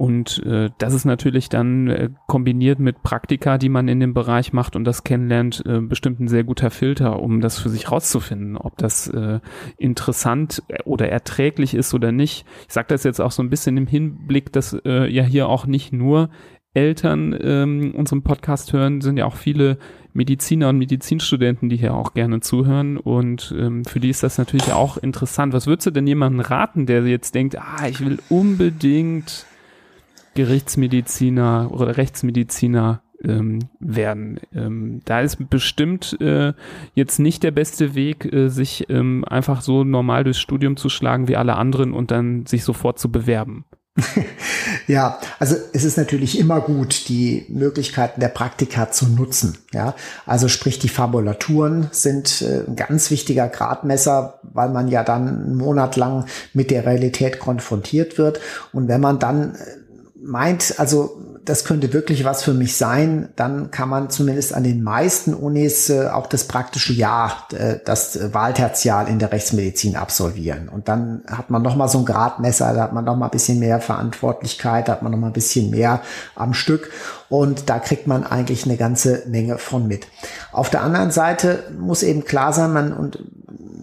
Und äh, das ist natürlich dann äh, kombiniert mit Praktika, die man in dem Bereich macht und das kennenlernt, äh, bestimmt ein sehr guter Filter, um das für sich rauszufinden, ob das äh, interessant oder erträglich ist oder nicht. Ich sage das jetzt auch so ein bisschen im Hinblick, dass äh, ja hier auch nicht nur Eltern ähm, unseren Podcast hören, sind ja auch viele Mediziner und Medizinstudenten, die hier auch gerne zuhören und ähm, für die ist das natürlich auch interessant. Was würdest du denn jemandem raten, der jetzt denkt, ah, ich will unbedingt Gerichtsmediziner oder Rechtsmediziner ähm, werden. Ähm, da ist bestimmt äh, jetzt nicht der beste Weg, äh, sich ähm, einfach so normal durchs Studium zu schlagen wie alle anderen und dann sich sofort zu bewerben. ja, also es ist natürlich immer gut, die Möglichkeiten der Praktika zu nutzen. Ja, also sprich, die Fabulaturen sind äh, ein ganz wichtiger Gradmesser, weil man ja dann einen Monat lang mit der Realität konfrontiert wird. Und wenn man dann äh, meint, also das könnte wirklich was für mich sein, dann kann man zumindest an den meisten Unis äh, auch das praktische Jahr, äh, das Wahltertial in der Rechtsmedizin absolvieren. Und dann hat man noch mal so ein Gradmesser, da hat man noch mal ein bisschen mehr Verantwortlichkeit, da hat man noch mal ein bisschen mehr am Stück. Und da kriegt man eigentlich eine ganze Menge von mit. Auf der anderen Seite muss eben klar sein, man, und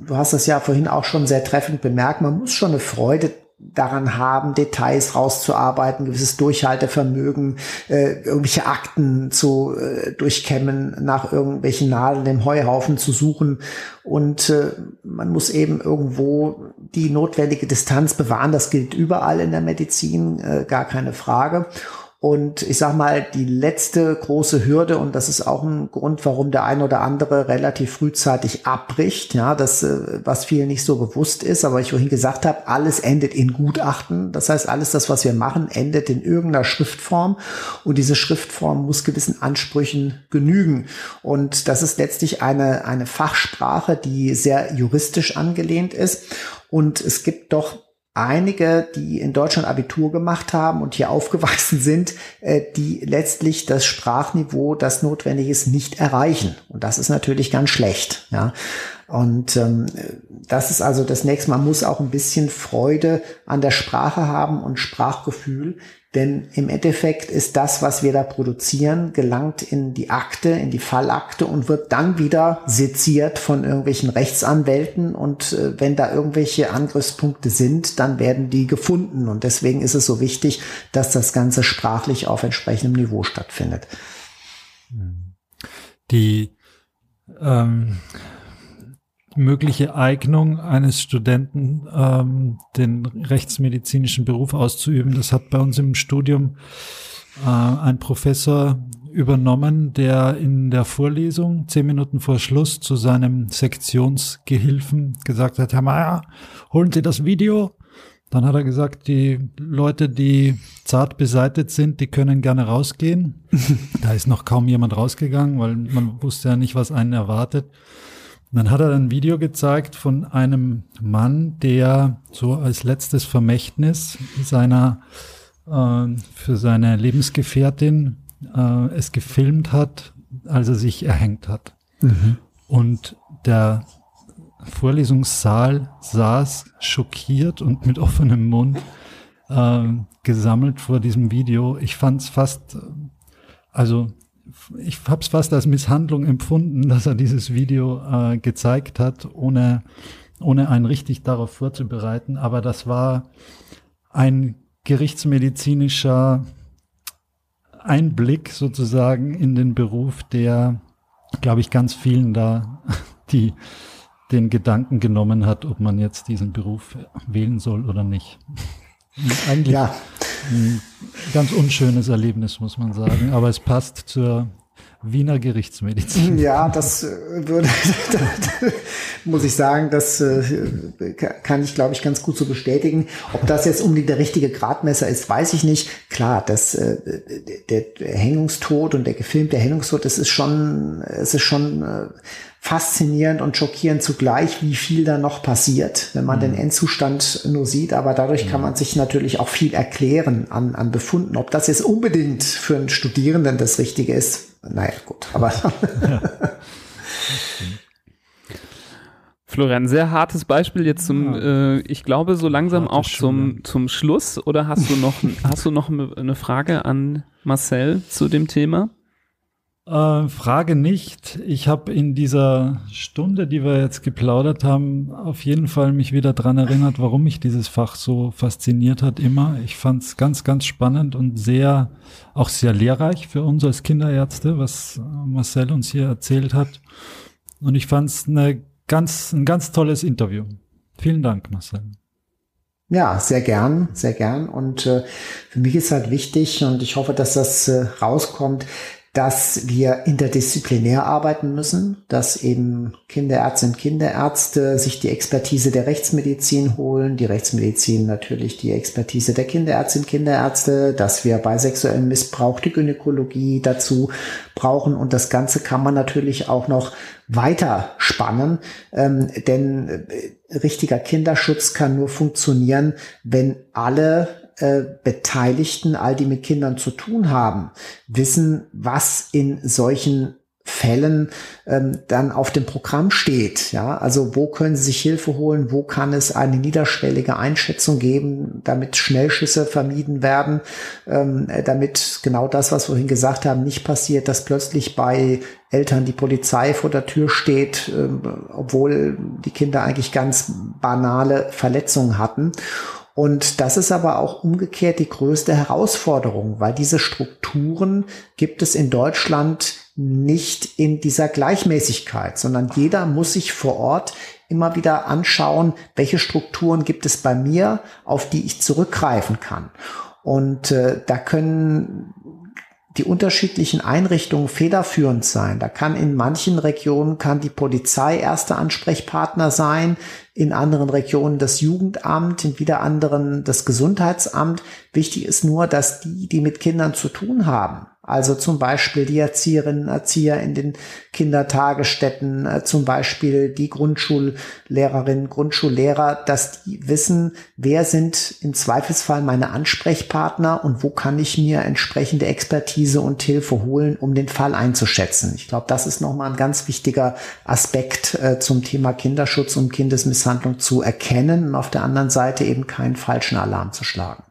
du hast das ja vorhin auch schon sehr treffend bemerkt, man muss schon eine Freude daran haben, Details rauszuarbeiten, gewisses Durchhaltevermögen, äh, irgendwelche Akten zu äh, durchkämmen, nach irgendwelchen Nadeln im Heuhaufen zu suchen. Und äh, man muss eben irgendwo die notwendige Distanz bewahren. Das gilt überall in der Medizin, äh, gar keine Frage. Und ich sag mal, die letzte große Hürde, und das ist auch ein Grund, warum der ein oder andere relativ frühzeitig abbricht, ja, das, äh, was vielen nicht so bewusst ist, aber ich vorhin gesagt habe, alles endet in Gutachten. Das heißt, alles das, was wir machen, endet in irgendeiner Schriftform. Und diese Schriftform muss gewissen Ansprüchen genügen. Und das ist letztlich eine, eine Fachsprache, die sehr juristisch angelehnt ist. Und es gibt doch einige, die in Deutschland Abitur gemacht haben und hier aufgewachsen sind, äh, die letztlich das Sprachniveau, das notwendig ist, nicht erreichen. Und das ist natürlich ganz schlecht. Ja. Und ähm, das ist also das nächste. Man muss auch ein bisschen Freude an der Sprache haben und Sprachgefühl, denn im Endeffekt ist das, was wir da produzieren, gelangt in die Akte, in die Fallakte und wird dann wieder seziert von irgendwelchen Rechtsanwälten. Und äh, wenn da irgendwelche Angriffspunkte sind, dann werden die gefunden. Und deswegen ist es so wichtig, dass das Ganze sprachlich auf entsprechendem Niveau stattfindet. Die ähm, mögliche Eignung eines Studenten, ähm, den rechtsmedizinischen Beruf auszuüben. Das hat bei uns im Studium äh, ein Professor übernommen, der in der Vorlesung zehn Minuten vor Schluss zu seinem Sektionsgehilfen gesagt hat, Herr Mayer, holen Sie das Video. Dann hat er gesagt, die Leute, die zart beseitet sind, die können gerne rausgehen. da ist noch kaum jemand rausgegangen, weil man wusste ja nicht, was einen erwartet. Und dann hat er ein Video gezeigt von einem Mann, der so als letztes Vermächtnis seiner äh, für seine Lebensgefährtin äh, es gefilmt hat, als er sich erhängt hat. Mhm. Und der Vorlesungssaal saß schockiert und mit offenem Mund äh, gesammelt vor diesem Video. Ich fand es fast, also ich habe es fast als Misshandlung empfunden, dass er dieses Video äh, gezeigt hat, ohne, ohne einen richtig darauf vorzubereiten. Aber das war ein gerichtsmedizinischer Einblick sozusagen in den Beruf, der, glaube ich, ganz vielen da die den Gedanken genommen hat, ob man jetzt diesen Beruf wählen soll oder nicht. Eigentlich ja. Ganz unschönes Erlebnis, muss man sagen, aber es passt zur Wiener Gerichtsmedizin. Ja, das äh, würde, muss ich sagen, das äh, kann ich, glaube ich, ganz gut so bestätigen. Ob das jetzt unbedingt der richtige Gradmesser ist, weiß ich nicht. Klar, das, äh, der Hängungstod und der gefilmte Hängungstod, das ist schon, es ist schon faszinierend und schockierend zugleich, wie viel da noch passiert, wenn man mhm. den Endzustand nur sieht. Aber dadurch mhm. kann man sich natürlich auch viel erklären an, an Befunden. Ob das jetzt unbedingt für einen Studierenden das Richtige ist, naja, gut. Aber Florian, sehr hartes Beispiel jetzt zum, ja. äh, ich glaube, so langsam Harte auch zum, zum Schluss. Oder hast du noch, hast du noch eine Frage an Marcel zu dem Thema? Äh, Frage nicht. Ich habe in dieser Stunde, die wir jetzt geplaudert haben, auf jeden Fall mich wieder dran erinnert, warum mich dieses Fach so fasziniert hat immer. Ich fand es ganz, ganz spannend und sehr, auch sehr lehrreich für uns als Kinderärzte, was Marcel uns hier erzählt hat. Und ich fand es eine ganz, ein ganz tolles Interview. Vielen Dank, Marcel. Ja, sehr gern, sehr gern. Und äh, für mich ist halt wichtig, und ich hoffe, dass das äh, rauskommt, dass wir interdisziplinär arbeiten müssen, dass eben Kinderärztinnen und Kinderärzte sich die Expertise der Rechtsmedizin holen, die Rechtsmedizin natürlich die Expertise der Kinderärztinnen und Kinderärzte, dass wir bei sexuellem Missbrauch die Gynäkologie dazu brauchen und das Ganze kann man natürlich auch noch weiter spannen, ähm, denn äh, richtiger Kinderschutz kann nur funktionieren, wenn alle äh, Beteiligten, all die mit Kindern zu tun haben, wissen, was in solchen Fällen ähm, dann auf dem Programm steht. Ja, also wo können Sie sich Hilfe holen? Wo kann es eine niederschwellige Einschätzung geben, damit Schnellschüsse vermieden werden, ähm, damit genau das, was wir vorhin gesagt haben, nicht passiert, dass plötzlich bei Eltern die Polizei vor der Tür steht, ähm, obwohl die Kinder eigentlich ganz banale Verletzungen hatten. Und das ist aber auch umgekehrt die größte Herausforderung, weil diese Strukturen gibt es in Deutschland nicht in dieser Gleichmäßigkeit, sondern jeder muss sich vor Ort immer wieder anschauen, welche Strukturen gibt es bei mir, auf die ich zurückgreifen kann. Und äh, da können die unterschiedlichen Einrichtungen federführend sein. Da kann in manchen Regionen kann die Polizei erster Ansprechpartner sein, in anderen Regionen das Jugendamt, in wieder anderen das Gesundheitsamt. Wichtig ist nur, dass die, die mit Kindern zu tun haben, also zum Beispiel die Erzieherinnen, Erzieher in den Kindertagesstätten, äh, zum Beispiel die Grundschullehrerinnen, Grundschullehrer, dass die wissen, wer sind im Zweifelsfall meine Ansprechpartner und wo kann ich mir entsprechende Expertise und Hilfe holen, um den Fall einzuschätzen. Ich glaube, das ist nochmal ein ganz wichtiger Aspekt äh, zum Thema Kinderschutz und Kindesmisshandlung zu erkennen und auf der anderen Seite eben keinen falschen Alarm zu schlagen.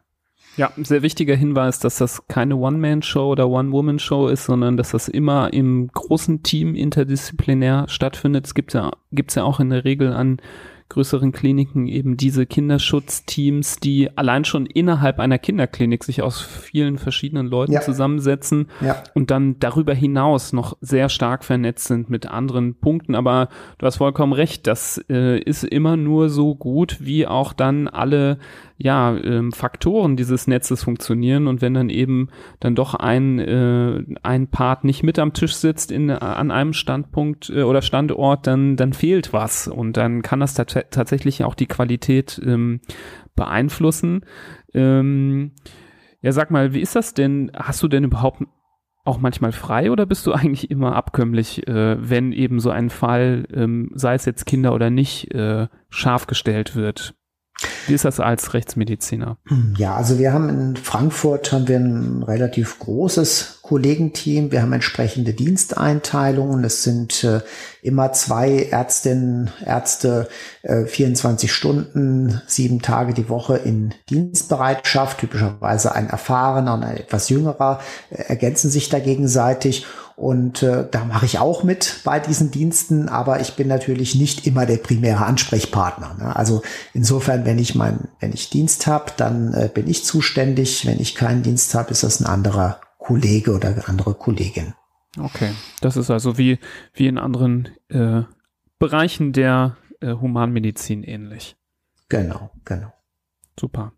Ja, sehr wichtiger Hinweis, dass das keine One-Man-Show oder One-Woman-Show ist, sondern dass das immer im großen Team interdisziplinär stattfindet. Es gibt ja, gibt's ja auch in der Regel an größeren Kliniken eben diese Kinderschutzteams, die allein schon innerhalb einer Kinderklinik sich aus vielen verschiedenen Leuten ja. zusammensetzen ja. und dann darüber hinaus noch sehr stark vernetzt sind mit anderen Punkten. Aber du hast vollkommen recht, das äh, ist immer nur so gut, wie auch dann alle ja, ähm, Faktoren dieses Netzes funktionieren und wenn dann eben dann doch ein, äh, ein Part nicht mit am Tisch sitzt in, an einem Standpunkt äh, oder Standort, dann, dann fehlt was und dann kann das tatsächlich auch die Qualität ähm, beeinflussen. Ähm, ja, sag mal, wie ist das denn? Hast du denn überhaupt auch manchmal frei oder bist du eigentlich immer abkömmlich, äh, wenn eben so ein Fall, ähm, sei es jetzt Kinder oder nicht, äh, scharf gestellt wird? Wie ist das als Rechtsmediziner? Ja, also wir haben in Frankfurt haben wir ein relativ großes Kollegenteam. Wir haben entsprechende Diensteinteilungen. Es sind äh, immer zwei Ärztinnen, Ärzte, äh, 24 Stunden, sieben Tage die Woche in Dienstbereitschaft. Typischerweise ein erfahrener und ein etwas jüngerer äh, ergänzen sich da gegenseitig. Und äh, da mache ich auch mit bei diesen Diensten, aber ich bin natürlich nicht immer der primäre Ansprechpartner. Ne? Also insofern, wenn ich mein, wenn ich Dienst habe, dann äh, bin ich zuständig. Wenn ich keinen Dienst habe, ist das ein anderer Kollege oder andere Kollegin. Okay, das ist also wie, wie in anderen äh, Bereichen der äh, Humanmedizin ähnlich. Genau, genau. Super.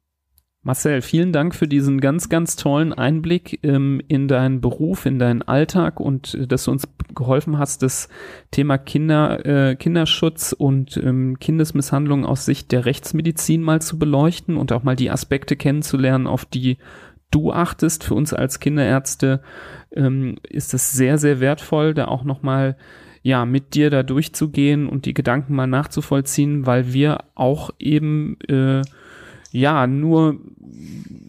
Marcel, vielen Dank für diesen ganz, ganz tollen Einblick ähm, in deinen Beruf, in deinen Alltag und äh, dass du uns geholfen hast, das Thema Kinder, äh, Kinderschutz und ähm, Kindesmisshandlung aus Sicht der Rechtsmedizin mal zu beleuchten und auch mal die Aspekte kennenzulernen, auf die du achtest. Für uns als Kinderärzte ähm, ist es sehr, sehr wertvoll, da auch nochmal ja, mit dir da durchzugehen und die Gedanken mal nachzuvollziehen, weil wir auch eben äh, ja nur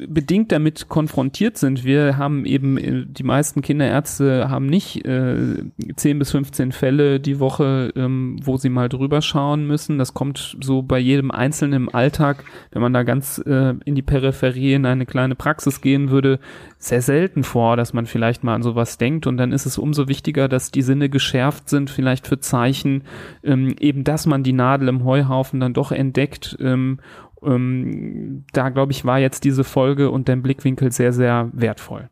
bedingt damit konfrontiert sind. Wir haben eben, äh, die meisten Kinderärzte haben nicht äh, 10 bis 15 Fälle die Woche, ähm, wo sie mal drüber schauen müssen. Das kommt so bei jedem Einzelnen im Alltag, wenn man da ganz äh, in die Peripherie in eine kleine Praxis gehen würde, sehr selten vor, dass man vielleicht mal an sowas denkt. Und dann ist es umso wichtiger, dass die Sinne geschärft sind, vielleicht für Zeichen, ähm, eben dass man die Nadel im Heuhaufen dann doch entdeckt ähm, ähm, da glaube ich, war jetzt diese Folge und dein Blickwinkel sehr, sehr wertvoll.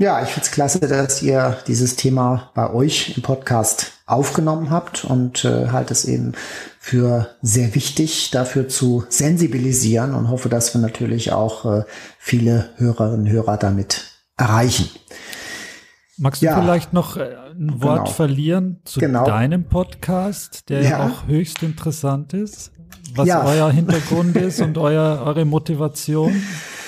Ja, ich finde es klasse, dass ihr dieses Thema bei euch im Podcast aufgenommen habt und äh, halte es eben für sehr wichtig, dafür zu sensibilisieren und hoffe, dass wir natürlich auch äh, viele Hörerinnen und Hörer damit erreichen. Magst du ja, vielleicht noch äh, ein Wort genau. verlieren zu genau. deinem Podcast, der ja. auch höchst interessant ist? was ja. euer Hintergrund ist und euer, eure Motivation?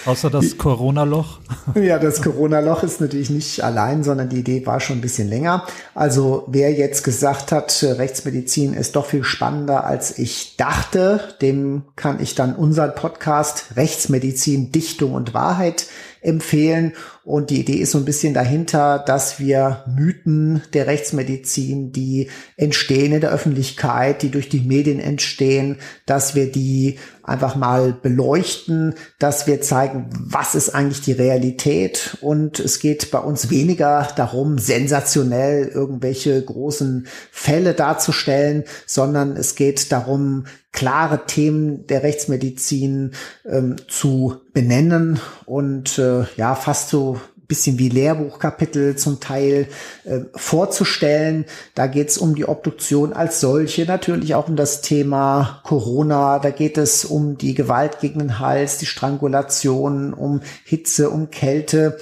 Außer das Corona-Loch. Ja, das Corona-Loch ist natürlich nicht allein, sondern die Idee war schon ein bisschen länger. Also wer jetzt gesagt hat, Rechtsmedizin ist doch viel spannender, als ich dachte, dem kann ich dann unseren Podcast Rechtsmedizin, Dichtung und Wahrheit empfehlen. Und die Idee ist so ein bisschen dahinter, dass wir Mythen der Rechtsmedizin, die entstehen in der Öffentlichkeit, die durch die Medien entstehen, dass wir die einfach mal beleuchten, dass wir zeigen, was ist eigentlich die Realität. Und es geht bei uns weniger darum, sensationell irgendwelche großen Fälle darzustellen, sondern es geht darum, klare Themen der Rechtsmedizin ähm, zu benennen und äh, ja, fast so bisschen wie Lehrbuchkapitel zum Teil äh, vorzustellen. Da geht es um die Obduktion als solche, natürlich auch um das Thema Corona. Da geht es um die Gewalt gegen den Hals, die Strangulation, um Hitze, um Kälte.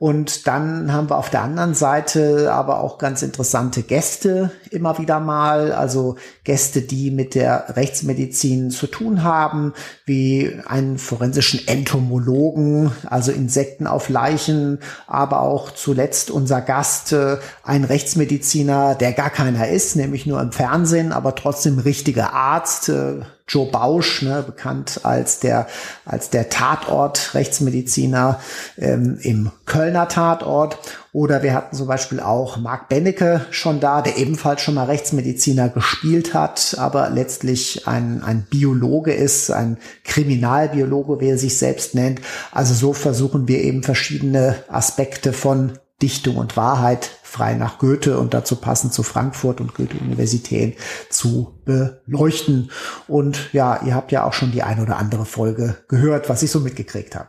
Und dann haben wir auf der anderen Seite aber auch ganz interessante Gäste immer wieder mal, also Gäste, die mit der Rechtsmedizin zu tun haben, wie einen forensischen Entomologen, also Insekten auf Leichen, aber auch zuletzt unser Gast, äh, ein Rechtsmediziner, der gar keiner ist, nämlich nur im Fernsehen, aber trotzdem richtiger Arzt, äh, Joe Bausch, ne, bekannt als der, als der Tatort-Rechtsmediziner ähm, im Kölner Tatort. Oder wir hatten zum Beispiel auch Marc Bennecke schon da, der ebenfalls schon mal Rechtsmediziner gespielt hat, aber letztlich ein, ein Biologe ist, ein Kriminalbiologe, wie er sich selbst nennt. Also so versuchen wir eben verschiedene Aspekte von Dichtung und Wahrheit frei nach Goethe und dazu passend zu Frankfurt und Goethe-Universität zu beleuchten. Und ja, ihr habt ja auch schon die ein oder andere Folge gehört, was ich so mitgekriegt habe.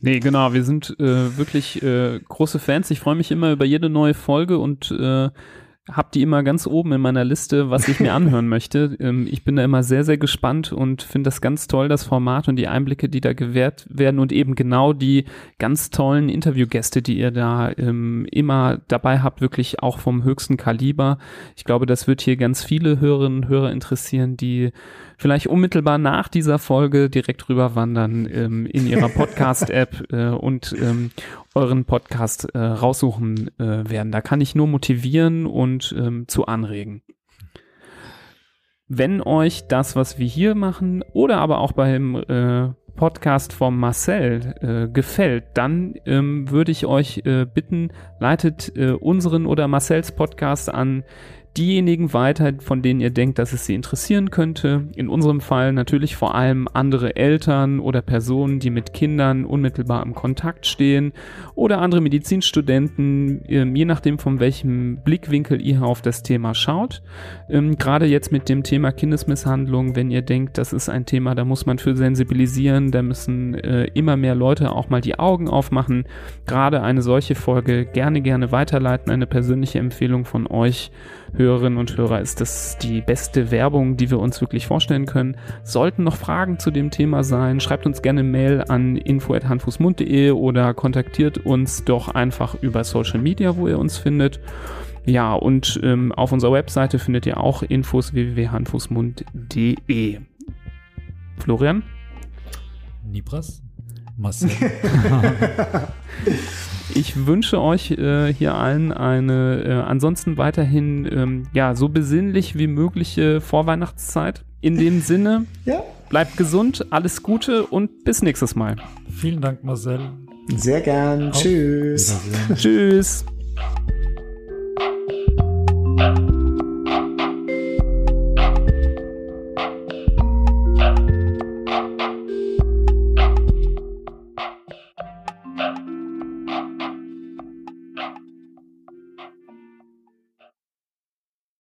Nee, genau, wir sind äh, wirklich äh, große Fans. Ich freue mich immer über jede neue Folge und äh, habe die immer ganz oben in meiner Liste, was ich mir anhören möchte. Ähm, ich bin da immer sehr, sehr gespannt und finde das ganz toll, das Format und die Einblicke, die da gewährt werden und eben genau die ganz tollen Interviewgäste, die ihr da ähm, immer dabei habt, wirklich auch vom höchsten Kaliber. Ich glaube, das wird hier ganz viele Hörerinnen und Hörer interessieren, die vielleicht unmittelbar nach dieser Folge direkt rüberwandern ähm, in ihrer Podcast-App äh, und ähm, euren Podcast äh, raussuchen äh, werden. Da kann ich nur motivieren und ähm, zu anregen. Wenn euch das, was wir hier machen oder aber auch beim äh, Podcast von Marcel äh, gefällt, dann ähm, würde ich euch äh, bitten, leitet äh, unseren oder Marcels Podcast an diejenigen weiter, von denen ihr denkt, dass es sie interessieren könnte. In unserem Fall natürlich vor allem andere Eltern oder Personen, die mit Kindern unmittelbar im Kontakt stehen oder andere Medizinstudenten, ähm, je nachdem von welchem Blickwinkel ihr auf das Thema schaut. Ähm, gerade jetzt mit dem Thema Kindesmisshandlung, wenn ihr denkt, das ist ein Thema, da muss man für sensibilisieren, da müssen äh, immer mehr Leute auch mal die Augen aufmachen. Gerade eine solche Folge gerne, gerne weiterleiten, eine persönliche Empfehlung von euch. Hörerinnen und Hörer ist das die beste Werbung, die wir uns wirklich vorstellen können. Sollten noch Fragen zu dem Thema sein, schreibt uns gerne Mail an info@handfußmund.de oder kontaktiert uns doch einfach über Social Media, wo ihr uns findet. Ja, und ähm, auf unserer Webseite findet ihr auch Infos www.handfußmund.de. Florian? Nibras? Marcel? Ich wünsche euch äh, hier allen eine äh, ansonsten weiterhin ähm, ja so besinnlich wie mögliche Vorweihnachtszeit. In dem Sinne, ja. bleibt gesund, alles Gute und bis nächstes Mal. Vielen Dank, Marcel. Sehr gern. Auf. Tschüss. Tschüss.